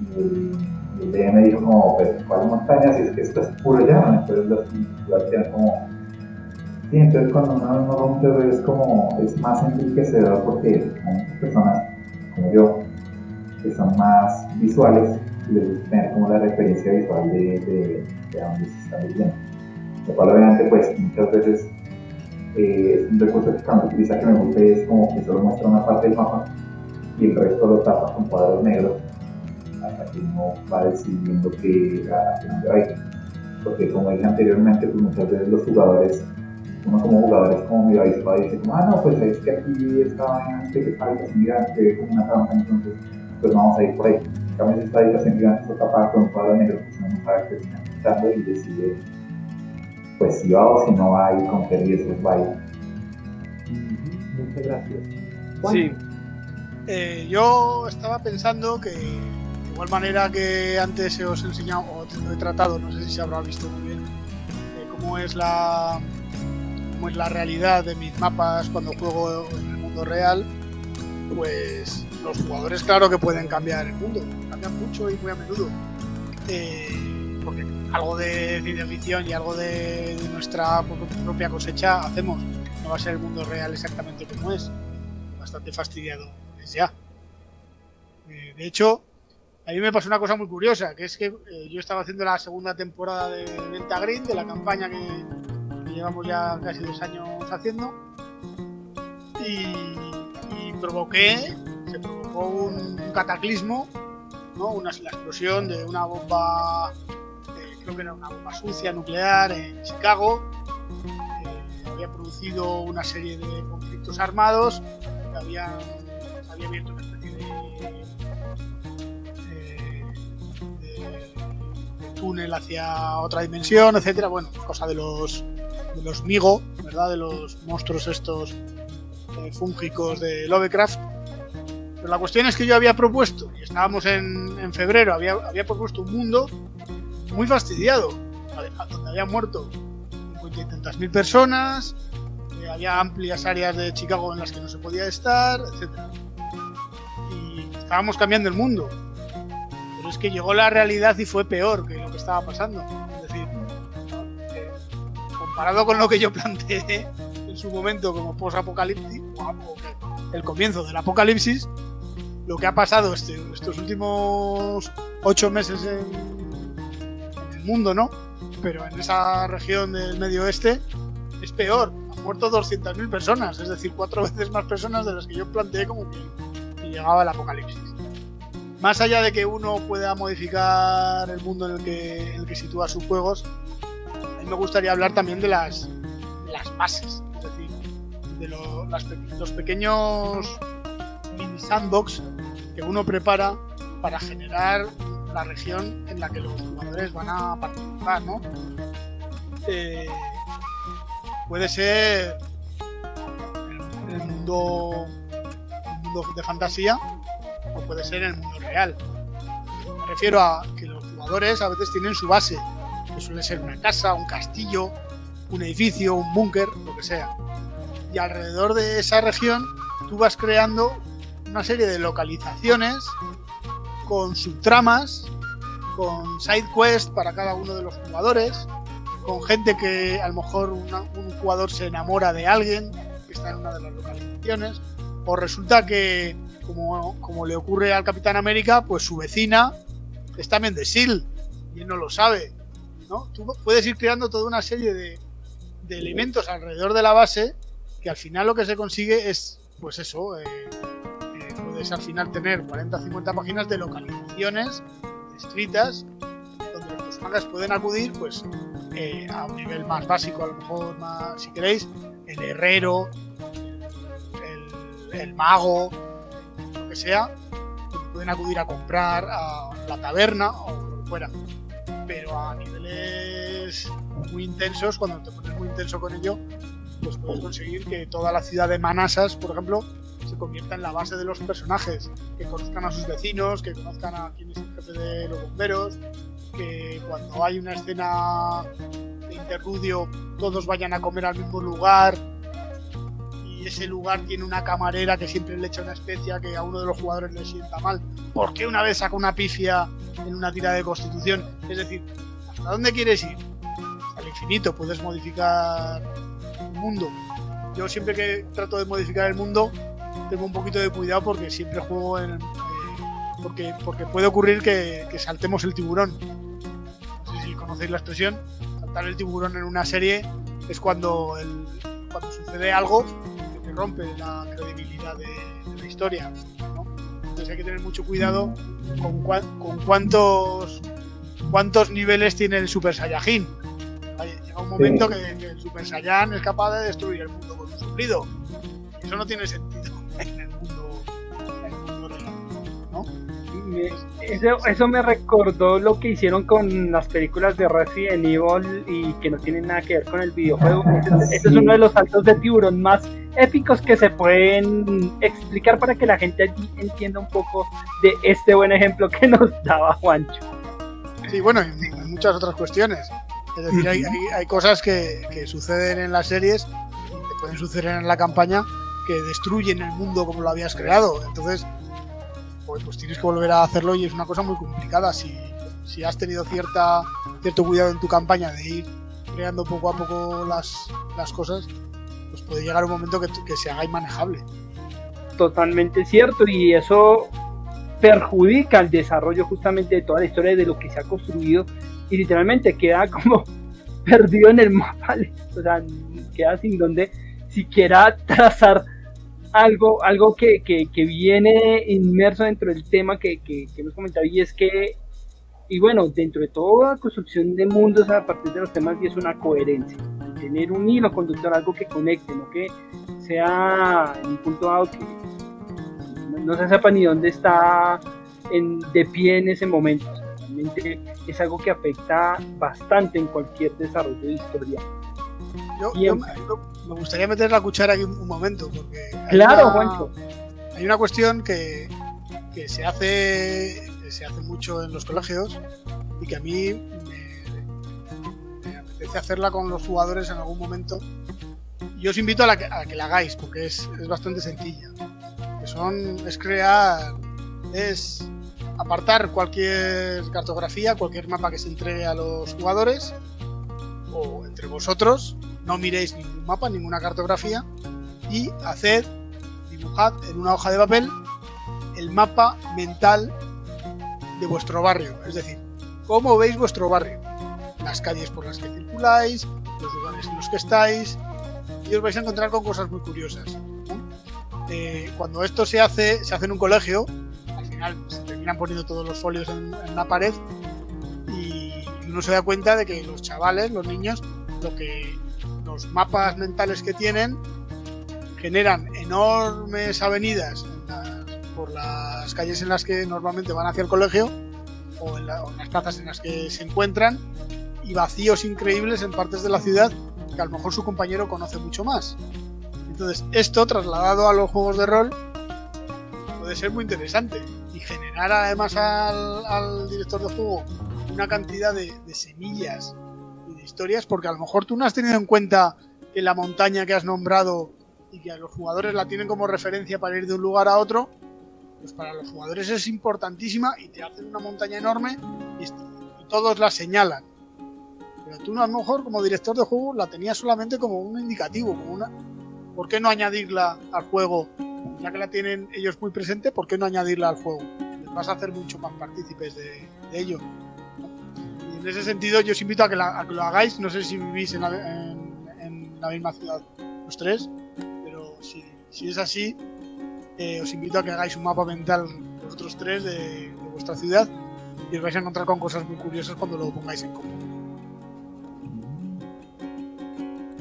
el, DM dijo como, pues ¿cuál montaña? Si es que esto es puro llano, entonces los, los como Sí, entonces cuando uno no rompe es como, es más enriquecedor porque hay muchas personas como yo que son más visuales y les gusta tener como la referencia visual de, de, de dónde se está viviendo. Lo cual obviamente pues muchas veces eh, un recurso que cuando utiliza que me gusta es como que solo muestra una parte del mapa y el resto lo tapa con cuadros negros hasta que uno va decidiendo que a dónde va Porque como dije anteriormente, pues muchas veces los jugadores uno como jugador es como mi avispado y dice como, ah, no, pues es que aquí esta este que habitación gigante, como una trampa, entonces pues vamos a ir por ahí. Cambio, si esta habitación gigante está tapada con un cuadro negro, pues uno no sabe qué está y decide pues si va o si no va y con qué riesgos va a ir. Muchas gracias. Sí. Eh, yo estaba pensando que de igual manera que antes os he enseñado o he tratado, no sé si se habrá visto muy bien, eh, cómo es la como es la realidad de mis mapas cuando juego en el mundo real, pues los jugadores claro que pueden cambiar el mundo, cambian mucho y muy a menudo. Eh, porque algo de ciencia y algo de, nuestra propia cosecha hacemos. No va a ser el mundo real exactamente como es. Bastante fastidiado es ya. Eh, de hecho, a mí me pasó una cosa muy curiosa, que es que eh, yo estaba haciendo la segunda temporada de Venta Green, de la campaña que, llevamos ya casi dos años haciendo. Y, provoqué, se provocó un, cataclismo, ¿no? una, la explosión de una bomba, creo que era una bomba sucia nuclear en Chicago. Eh, había producido una serie de conflictos armados había abierto una especie de, de túnel hacia otra dimensión, etcétera. Bueno, cosa de los de los Migo, ¿verdad? De los monstruos estos eh, fúngicos de Lovecraft. Pero la cuestión es que yo había propuesto, y estábamos en, febrero, había, había, propuesto un mundo muy fastidiado, donde habían muerto tantas mil personas, eh, había amplias áreas de Chicago en las que no se podía estar, etc. Y estábamos cambiando el mundo. Pero es que llegó la realidad y fue peor que lo que estaba pasando comparado con lo que yo planteé en su momento como post-apocalíptico, el comienzo del apocalipsis, lo que ha pasado este, estos últimos ocho meses en, mundo, ¿no? Pero en esa región del medio oeste es peor. Han muerto 200.000 personas, es decir, cuatro veces más personas de las que yo planteé como que, llegaba el apocalipsis. Más allá de que uno pueda modificar el mundo en el que, en el que sitúa sus juegos, me gustaría hablar también de las, las bases, es decir, de los pequeños mini sandbox que uno prepara para generar la región en la que los jugadores van a participar, ¿no? Eh, puede ser el mundo, el mundo de fantasía o puede ser el mundo real. Me refiero a que los jugadores a veces tienen su base suele ser una casa, un castillo, un edificio, un búnker, lo que sea. Y alrededor de esa región tú vas creando una serie de localizaciones con subtramas, con side quests para cada uno de los jugadores, con gente que a lo mejor un jugador se enamora de alguien que está en una de las localizaciones, o resulta que, como, como le ocurre al Capitán América, pues su vecina es también de SEAL y él no lo sabe. Tú puedes ir creando toda una serie de, elementos alrededor de la base que al final lo que se consigue es, pues eso, eh, al final tener 40 o 50 páginas de localizaciones escritas donde los personajes pueden acudir pues eh, a un nivel más básico, a lo mejor más, si queréis, el herrero, el, el mago, lo que sea, pueden acudir a comprar a la taberna o lo que fuera. Pero a niveles muy intensos, cuando te pones muy intenso con ello, pues puedes conseguir que toda la ciudad de Manasas, por ejemplo, se convierta en la base de los personajes, que conozcan a sus vecinos, que conozcan a quién es el jefe de los bomberos, que cuando hay una escena de interludio todos vayan a comer al mismo lugar y ese lugar tiene una camarera que siempre le echa una especia que a uno de los jugadores le sienta mal. ¿Por qué una vez saca una pifia en una tira de constitución? Es decir, ¿hasta dónde quieres ir? Al infinito, puedes modificar el mundo. Yo siempre que trato de modificar el mundo tengo un poquito de cuidado porque siempre juego en... Eh, porque, porque puede ocurrir que, que saltemos el tiburón. No sé si conocéis la expresión. Saltar el tiburón en una serie es cuando, el, cuando sucede algo que te rompe la credibilidad de, de la historia. ¿no? Entonces hay que tener mucho cuidado con, cua- con cuántos cuántos niveles tiene el Super Saiyajin. Llega un momento que, que el Super Saiyan es capaz de destruir el mundo con un suplido. Y eso no tiene sentido en el mundo, en el mundo real. ¿no? Eso, eso me recordó lo que hicieron con las películas de Resident Evil y que no tienen nada que ver con el videojuego. Este, este es Sí. uno de los saltos de tiburón más épicos que se pueden explicar para que la gente allí entienda un poco de este buen ejemplo que nos daba Juancho. Sí, bueno, y y muchas otras cuestiones. Es decir, hay, hay- hay cosas que, que suceden en las series, que pueden suceder en la campaña, que destruyen el mundo como lo habías creado. Entonces, pues, pues tienes que volver a hacerlo y es una cosa muy complicada. Si, si has tenido cierta, cierto cuidado en tu campaña de ir creando poco a poco las, las cosas, pues puede llegar un momento que, que se haga inmanejable. Totalmente cierto y eso perjudica el desarrollo justamente de toda la historia de lo que se ha construido y literalmente queda como perdido en el mapa, o sea, queda sin donde siquiera trazar algo, algo que, que- que viene inmerso dentro del tema que, que, que hemos comentado y es que, y bueno, dentro de toda construcción de mundos a partir de los temas y es una coherencia, tener un hilo conductor, algo que conecte, no que sea en un punto dado que no, se sepa ni dónde está en- de pie en ese momento. Realmente es algo que afecta bastante en cualquier desarrollo de historia. Yo, yo me, gustaría meter la cuchara aquí un, un momento, porque hay Claro, una- Juancho. Hay una cuestión que, que se hace que se hace mucho en los colegios y que a mí me, me apetece hacerla con los jugadores en algún momento. Y os invito a, la que, a que la hagáis porque es, es bastante sencilla. Que son es crear es apartar cualquier cartografía, cualquier mapa que se entregue a los jugadores o entre vosotros. No miréis ningún mapa, ninguna cartografía y haced dibujad en una hoja de papel el mapa mental de vuestro barrio. Es decir, cómo veis vuestro barrio. Las calles por las que circuláis, los lugares en los que estáis. Y os vais a encontrar con cosas muy curiosas. Eh, cuando esto se hace, se hace en un colegio, al final se terminan poniendo todos los folios en, en la pared y uno se da cuenta de que los chavales, los niños, lo que los mapas mentales que tienen generan enormes avenidas por las calles en las que normalmente van hacia el colegio o en, las plazas en las que se encuentran y vacíos increíbles en partes de la ciudad que a lo mejor su compañero conoce mucho más. Entonces, esto trasladado a los juegos de rol puede ser muy interesante y generar además al, director de juego una cantidad de, semillas historias porque a lo mejor tú no has tenido en cuenta que la montaña que has nombrado y que a los jugadores la tienen como referencia para ir de un lugar a otro, pues para los jugadores es importantísima y te hacen una montaña enorme y, todos la señalan. Pero tú a lo mejor como director de juego la tenías solamente como un indicativo, como una... ¿Por qué no añadirla al juego? Ya que la tienen ellos muy presente, ¿por qué no añadirla al juego? Les vas a hacer mucho más partícipes de, de ello. En ese sentido yo os invito a que, la- que lo hagáis. No sé si vivís en la, en- la misma ciudad los tres, pero si, es así, eh, os invito a que hagáis un mapa mental vosotros tres de, de vuestra ciudad y os vais a encontrar con cosas muy curiosas cuando lo pongáis en común.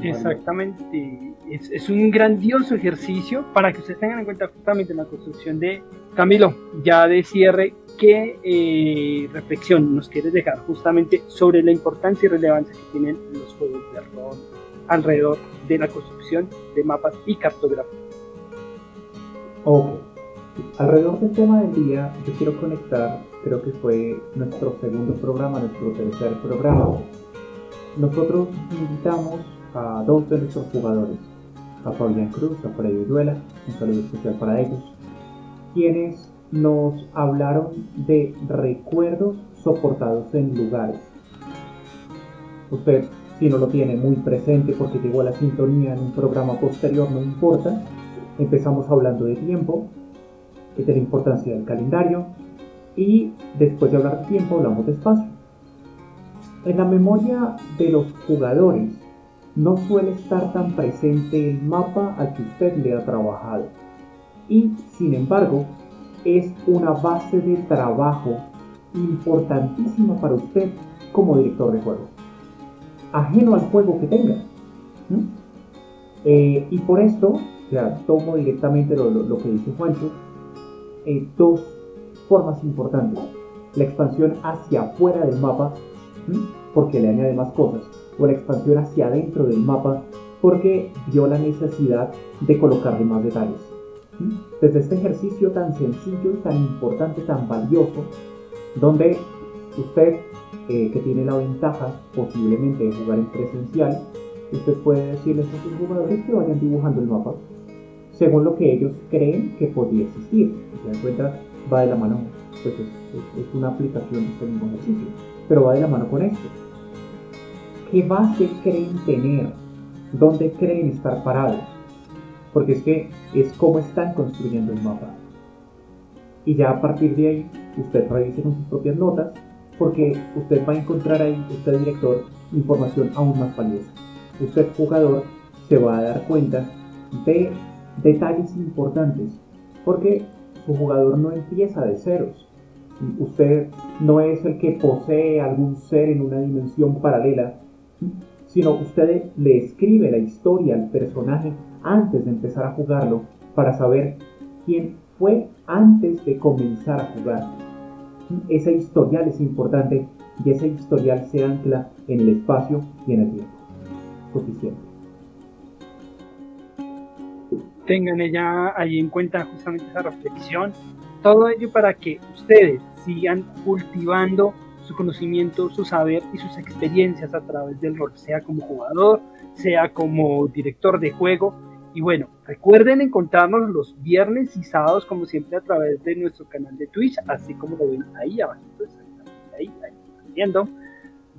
Exactamente, es, es, un grandioso ejercicio para que ustedes tengan en cuenta justamente la construcción de Camilo, ya de cierre, ¿qué eh, reflexión nos quieres dejar justamente sobre la importancia y relevancia que tienen los juegos de rol alrededor de la construcción de mapas y cartografía? Ok, alrededor del tema del día, yo quiero conectar, creo que fue nuestro segundo programa, nuestro tercer programa. Nosotros invitamos a dos de nuestros jugadores, a Fabián Cruz, a Freddy Duela, un saludo especial para ellos, quienes nos hablaron de recuerdos soportados en lugares. Usted, si no lo tiene muy presente porque llegó a la sintonía en un programa posterior, no importa. Empezamos hablando de tiempo, de la importancia del calendario y después de hablar de tiempo hablamos de espacio. En la memoria de los jugadores no suele estar tan presente el mapa al que usted le ha trabajado y, sin embargo, es una base de trabajo importantísima para usted como director de juego, ajeno al juego que tenga. Eh, y por esto, tomo directamente lo, que dice Juancho, eh, dos formas importantes. La expansión hacia afuera del mapa, porque le añade más cosas, o la expansión hacia adentro del mapa, porque vio la necesidad de colocarle más detalles. Desde este ejercicio tan sencillo, tan importante, tan valioso, donde usted eh, que tiene la ventaja posiblemente de jugar en presencial, usted puede decirles a sus jugadores que vayan dibujando el mapa según lo que ellos creen que podría existir. Se dan cuenta, va de la mano, pues es, una aplicación de este mismo ejercicio, pero va de la mano con esto. ¿Qué base creen tener? ¿Dónde creen estar parados? Porque es que es cómo están construyendo el mapa. Y ya a partir de ahí, usted revise con sus propias notas, porque usted va a encontrar ahí, usted director, información aún más valiosa. Usted jugador se va a dar cuenta de detalles importantes, porque su jugador no empieza de ceros. Usted no es el que posee algún ser en una dimensión paralela, sino usted le escribe la historia al personaje antes de empezar a jugarlo para saber quién fue antes de comenzar a jugar. Ese historial es importante y ese historial se ancla en el espacio y en el tiempo. Suficiente. Tengan ella ahí en cuenta justamente esa reflexión. Todo ello para que ustedes sigan cultivando su conocimiento, su saber y sus experiencias a través del rol, sea como jugador, sea como director de juego y bueno, recuerden encontrarnos los viernes y sábados como siempre a través de nuestro canal de Twitch, así como lo ven ahí abajo, ahí, ahí, viendo.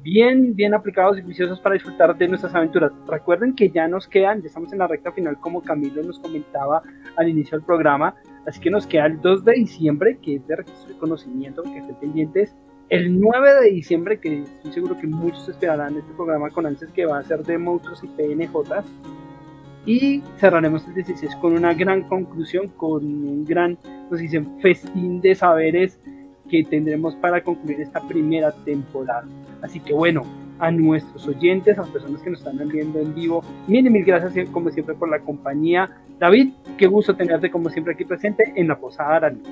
Bien, bien aplicados y juiciosos para disfrutar de nuestras aventuras. Recuerden que ya nos quedan, ya estamos en la recta final como Camilo nos comentaba al inicio del programa, así que nos queda el 2 de diciembre, que es de registro de conocimiento, que estén pendientes. El 9 de diciembre, que estoy seguro que muchos esperarán este programa con antes, que va a ser de monstruos y PNJ y cerraremos el 16 con una gran conclusión, con un gran, nos dicen, festín de saberes que tendremos para concluir esta primera temporada. Así que bueno, a nuestros oyentes, a las personas que nos están viendo en vivo, mil y mil gracias como siempre por la compañía. David, qué gusto tenerte como siempre aquí presente en la Posada Arani.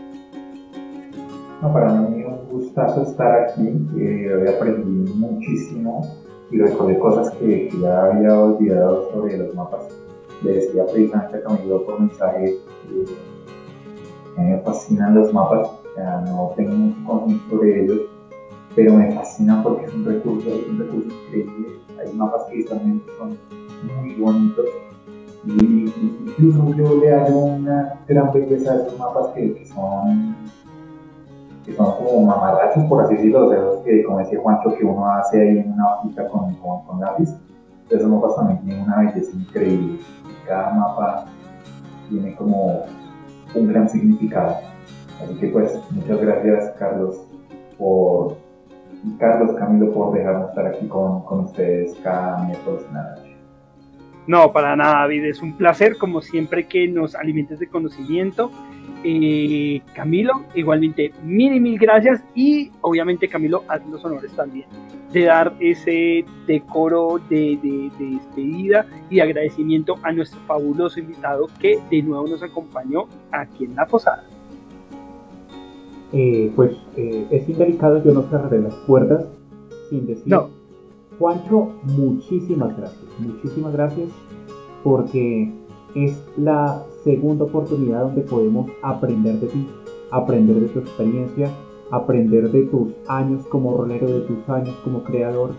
No, para mí un gustazo estar aquí, eh, había aprendido muchísimo y recordé cosas que ya había olvidado sobre los mapas le decía precisamente a Camilo por mensaje que me fascinan los mapas, no tengo mucho conocimiento de ellos, pero me fascina porque es un recurso, es un recurso increíble. Hay mapas que visualmente son muy bonitos y incluso yo le hago una gran belleza a esos mapas que, son que son como mamarrachos, por así decirlo, de los que, como decía Juancho, que uno hace ahí en una hojita con, con, con lápiz. Esos mapas también tienen una belleza increíble cada mapa tiene como un gran significado. Así que pues muchas gracias Carlos por Carlos Camilo por dejarnos estar aquí con, con ustedes cada miércoles noche. No, para nada, David. Es un placer, como siempre, que nos alimentes de conocimiento. Eh, Camilo, igualmente, mil y mil gracias. Y obviamente, Camilo, haz los honores también de dar ese decoro de, despedida y agradecimiento a nuestro fabuloso invitado que de nuevo nos acompañó aquí en la posada. Eh, pues eh, es indelicado, yo no cerraré las puertas sin decir. No. Juancho, muchísimas gracias, muchísimas gracias porque es la segunda oportunidad donde podemos aprender de ti, aprender de tu experiencia, aprender de tus años como rolero, de tus años como creador,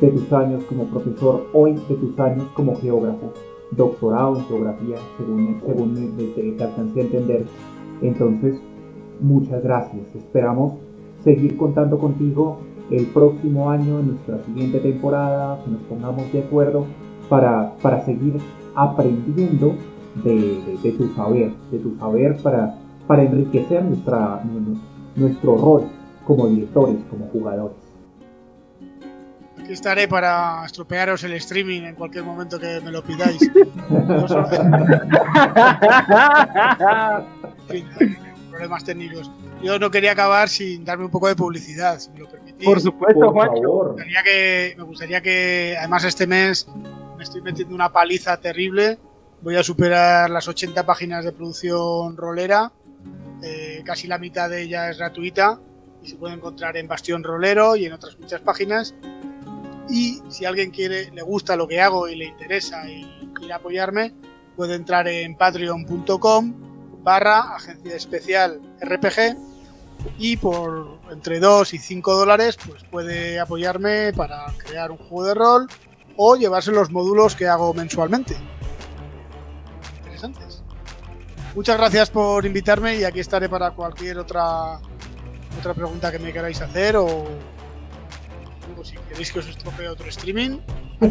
de tus años como profesor, hoy de tus años como geógrafo, doctorado en geografía, según, según me, alcancé a entender. Entonces, muchas gracias. Esperamos seguir contando contigo el próximo año, en nuestra siguiente temporada, que nos pongamos de acuerdo para, para seguir aprendiendo de, tu saber, de tu saber para, para enriquecer nuestra, nuestro rol como directores, como jugadores. Aquí estaré para estropearos el streaming en cualquier momento que me lo pidáis. problemas técnicos. Yo no quería acabar sin darme un poco de publicidad, si me lo. Por supuesto, Juancho. Me que, me gustaría que, además, este mes me estoy metiendo una paliza terrible. Voy a superar las 80 páginas de producción rolera. Eh, casi la mitad de ella es gratuita y se puede encontrar en Bastión Rolero y en otras muchas páginas. Y si alguien quiere, le gusta lo que hago y le interesa y quiere apoyarme, puede entrar en patreon.com barra agencia especial RPG y por entre 2 y 5 dólares pues puede apoyarme para crear un juego de rol o llevarse los módulos que hago mensualmente. Interesantes. Muchas gracias por invitarme y aquí estaré para cualquier otra otra pregunta que me queráis hacer o si queréis que os estropee otro streaming.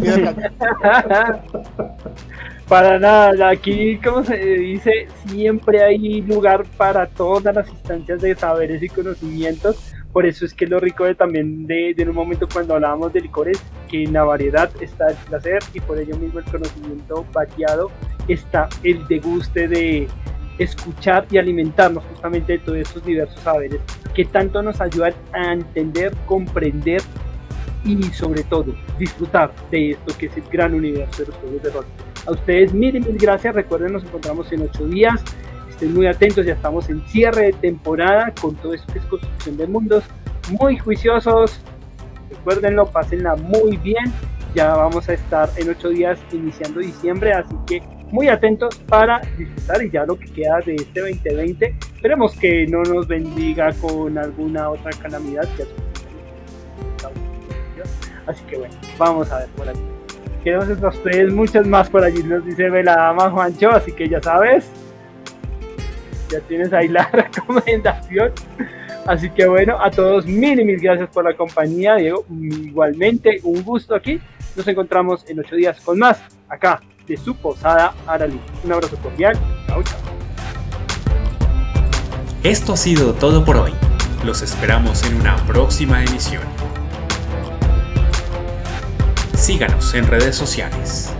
para nada, aquí como se dice, siempre hay lugar para todas las instancias de saberes y conocimientos por eso es que lo rico de, también de, de, un momento cuando hablábamos de licores, que en la variedad está el placer y por ello mismo el conocimiento variado está el deguste de escuchar y alimentarnos justamente de todos estos diversos saberes que tanto nos ayudan a entender, comprender y sobre todo disfrutar de esto que es el gran universo de los juegos de rol. A ustedes mil y mil gracias, recuerden nos encontramos en ocho días. Estén muy atentos, ya estamos en cierre de temporada con todo esto que es construcción de mundos, muy juiciosos, recuérdenlo, pásenla muy bien, ya vamos a estar en ocho días iniciando diciembre, así que muy atentos para disfrutar y ya lo que queda de este 2020, esperemos que no nos bendiga con alguna otra calamidad así que bueno, vamos a ver por aquí. Queremos ustedes muchas más por allí, nos dice Veladama Juancho, así que ya sabes, ya tienes ahí la recomendación. Así que bueno, a todos mil y mil gracias por la compañía, Diego. Igualmente, un gusto aquí. Nos encontramos en ocho días con más, acá, de su posada Aralí. Un abrazo cordial. Chao, chao. Esto ha sido todo por hoy. Los esperamos en una próxima emisión. Síganos en redes sociales.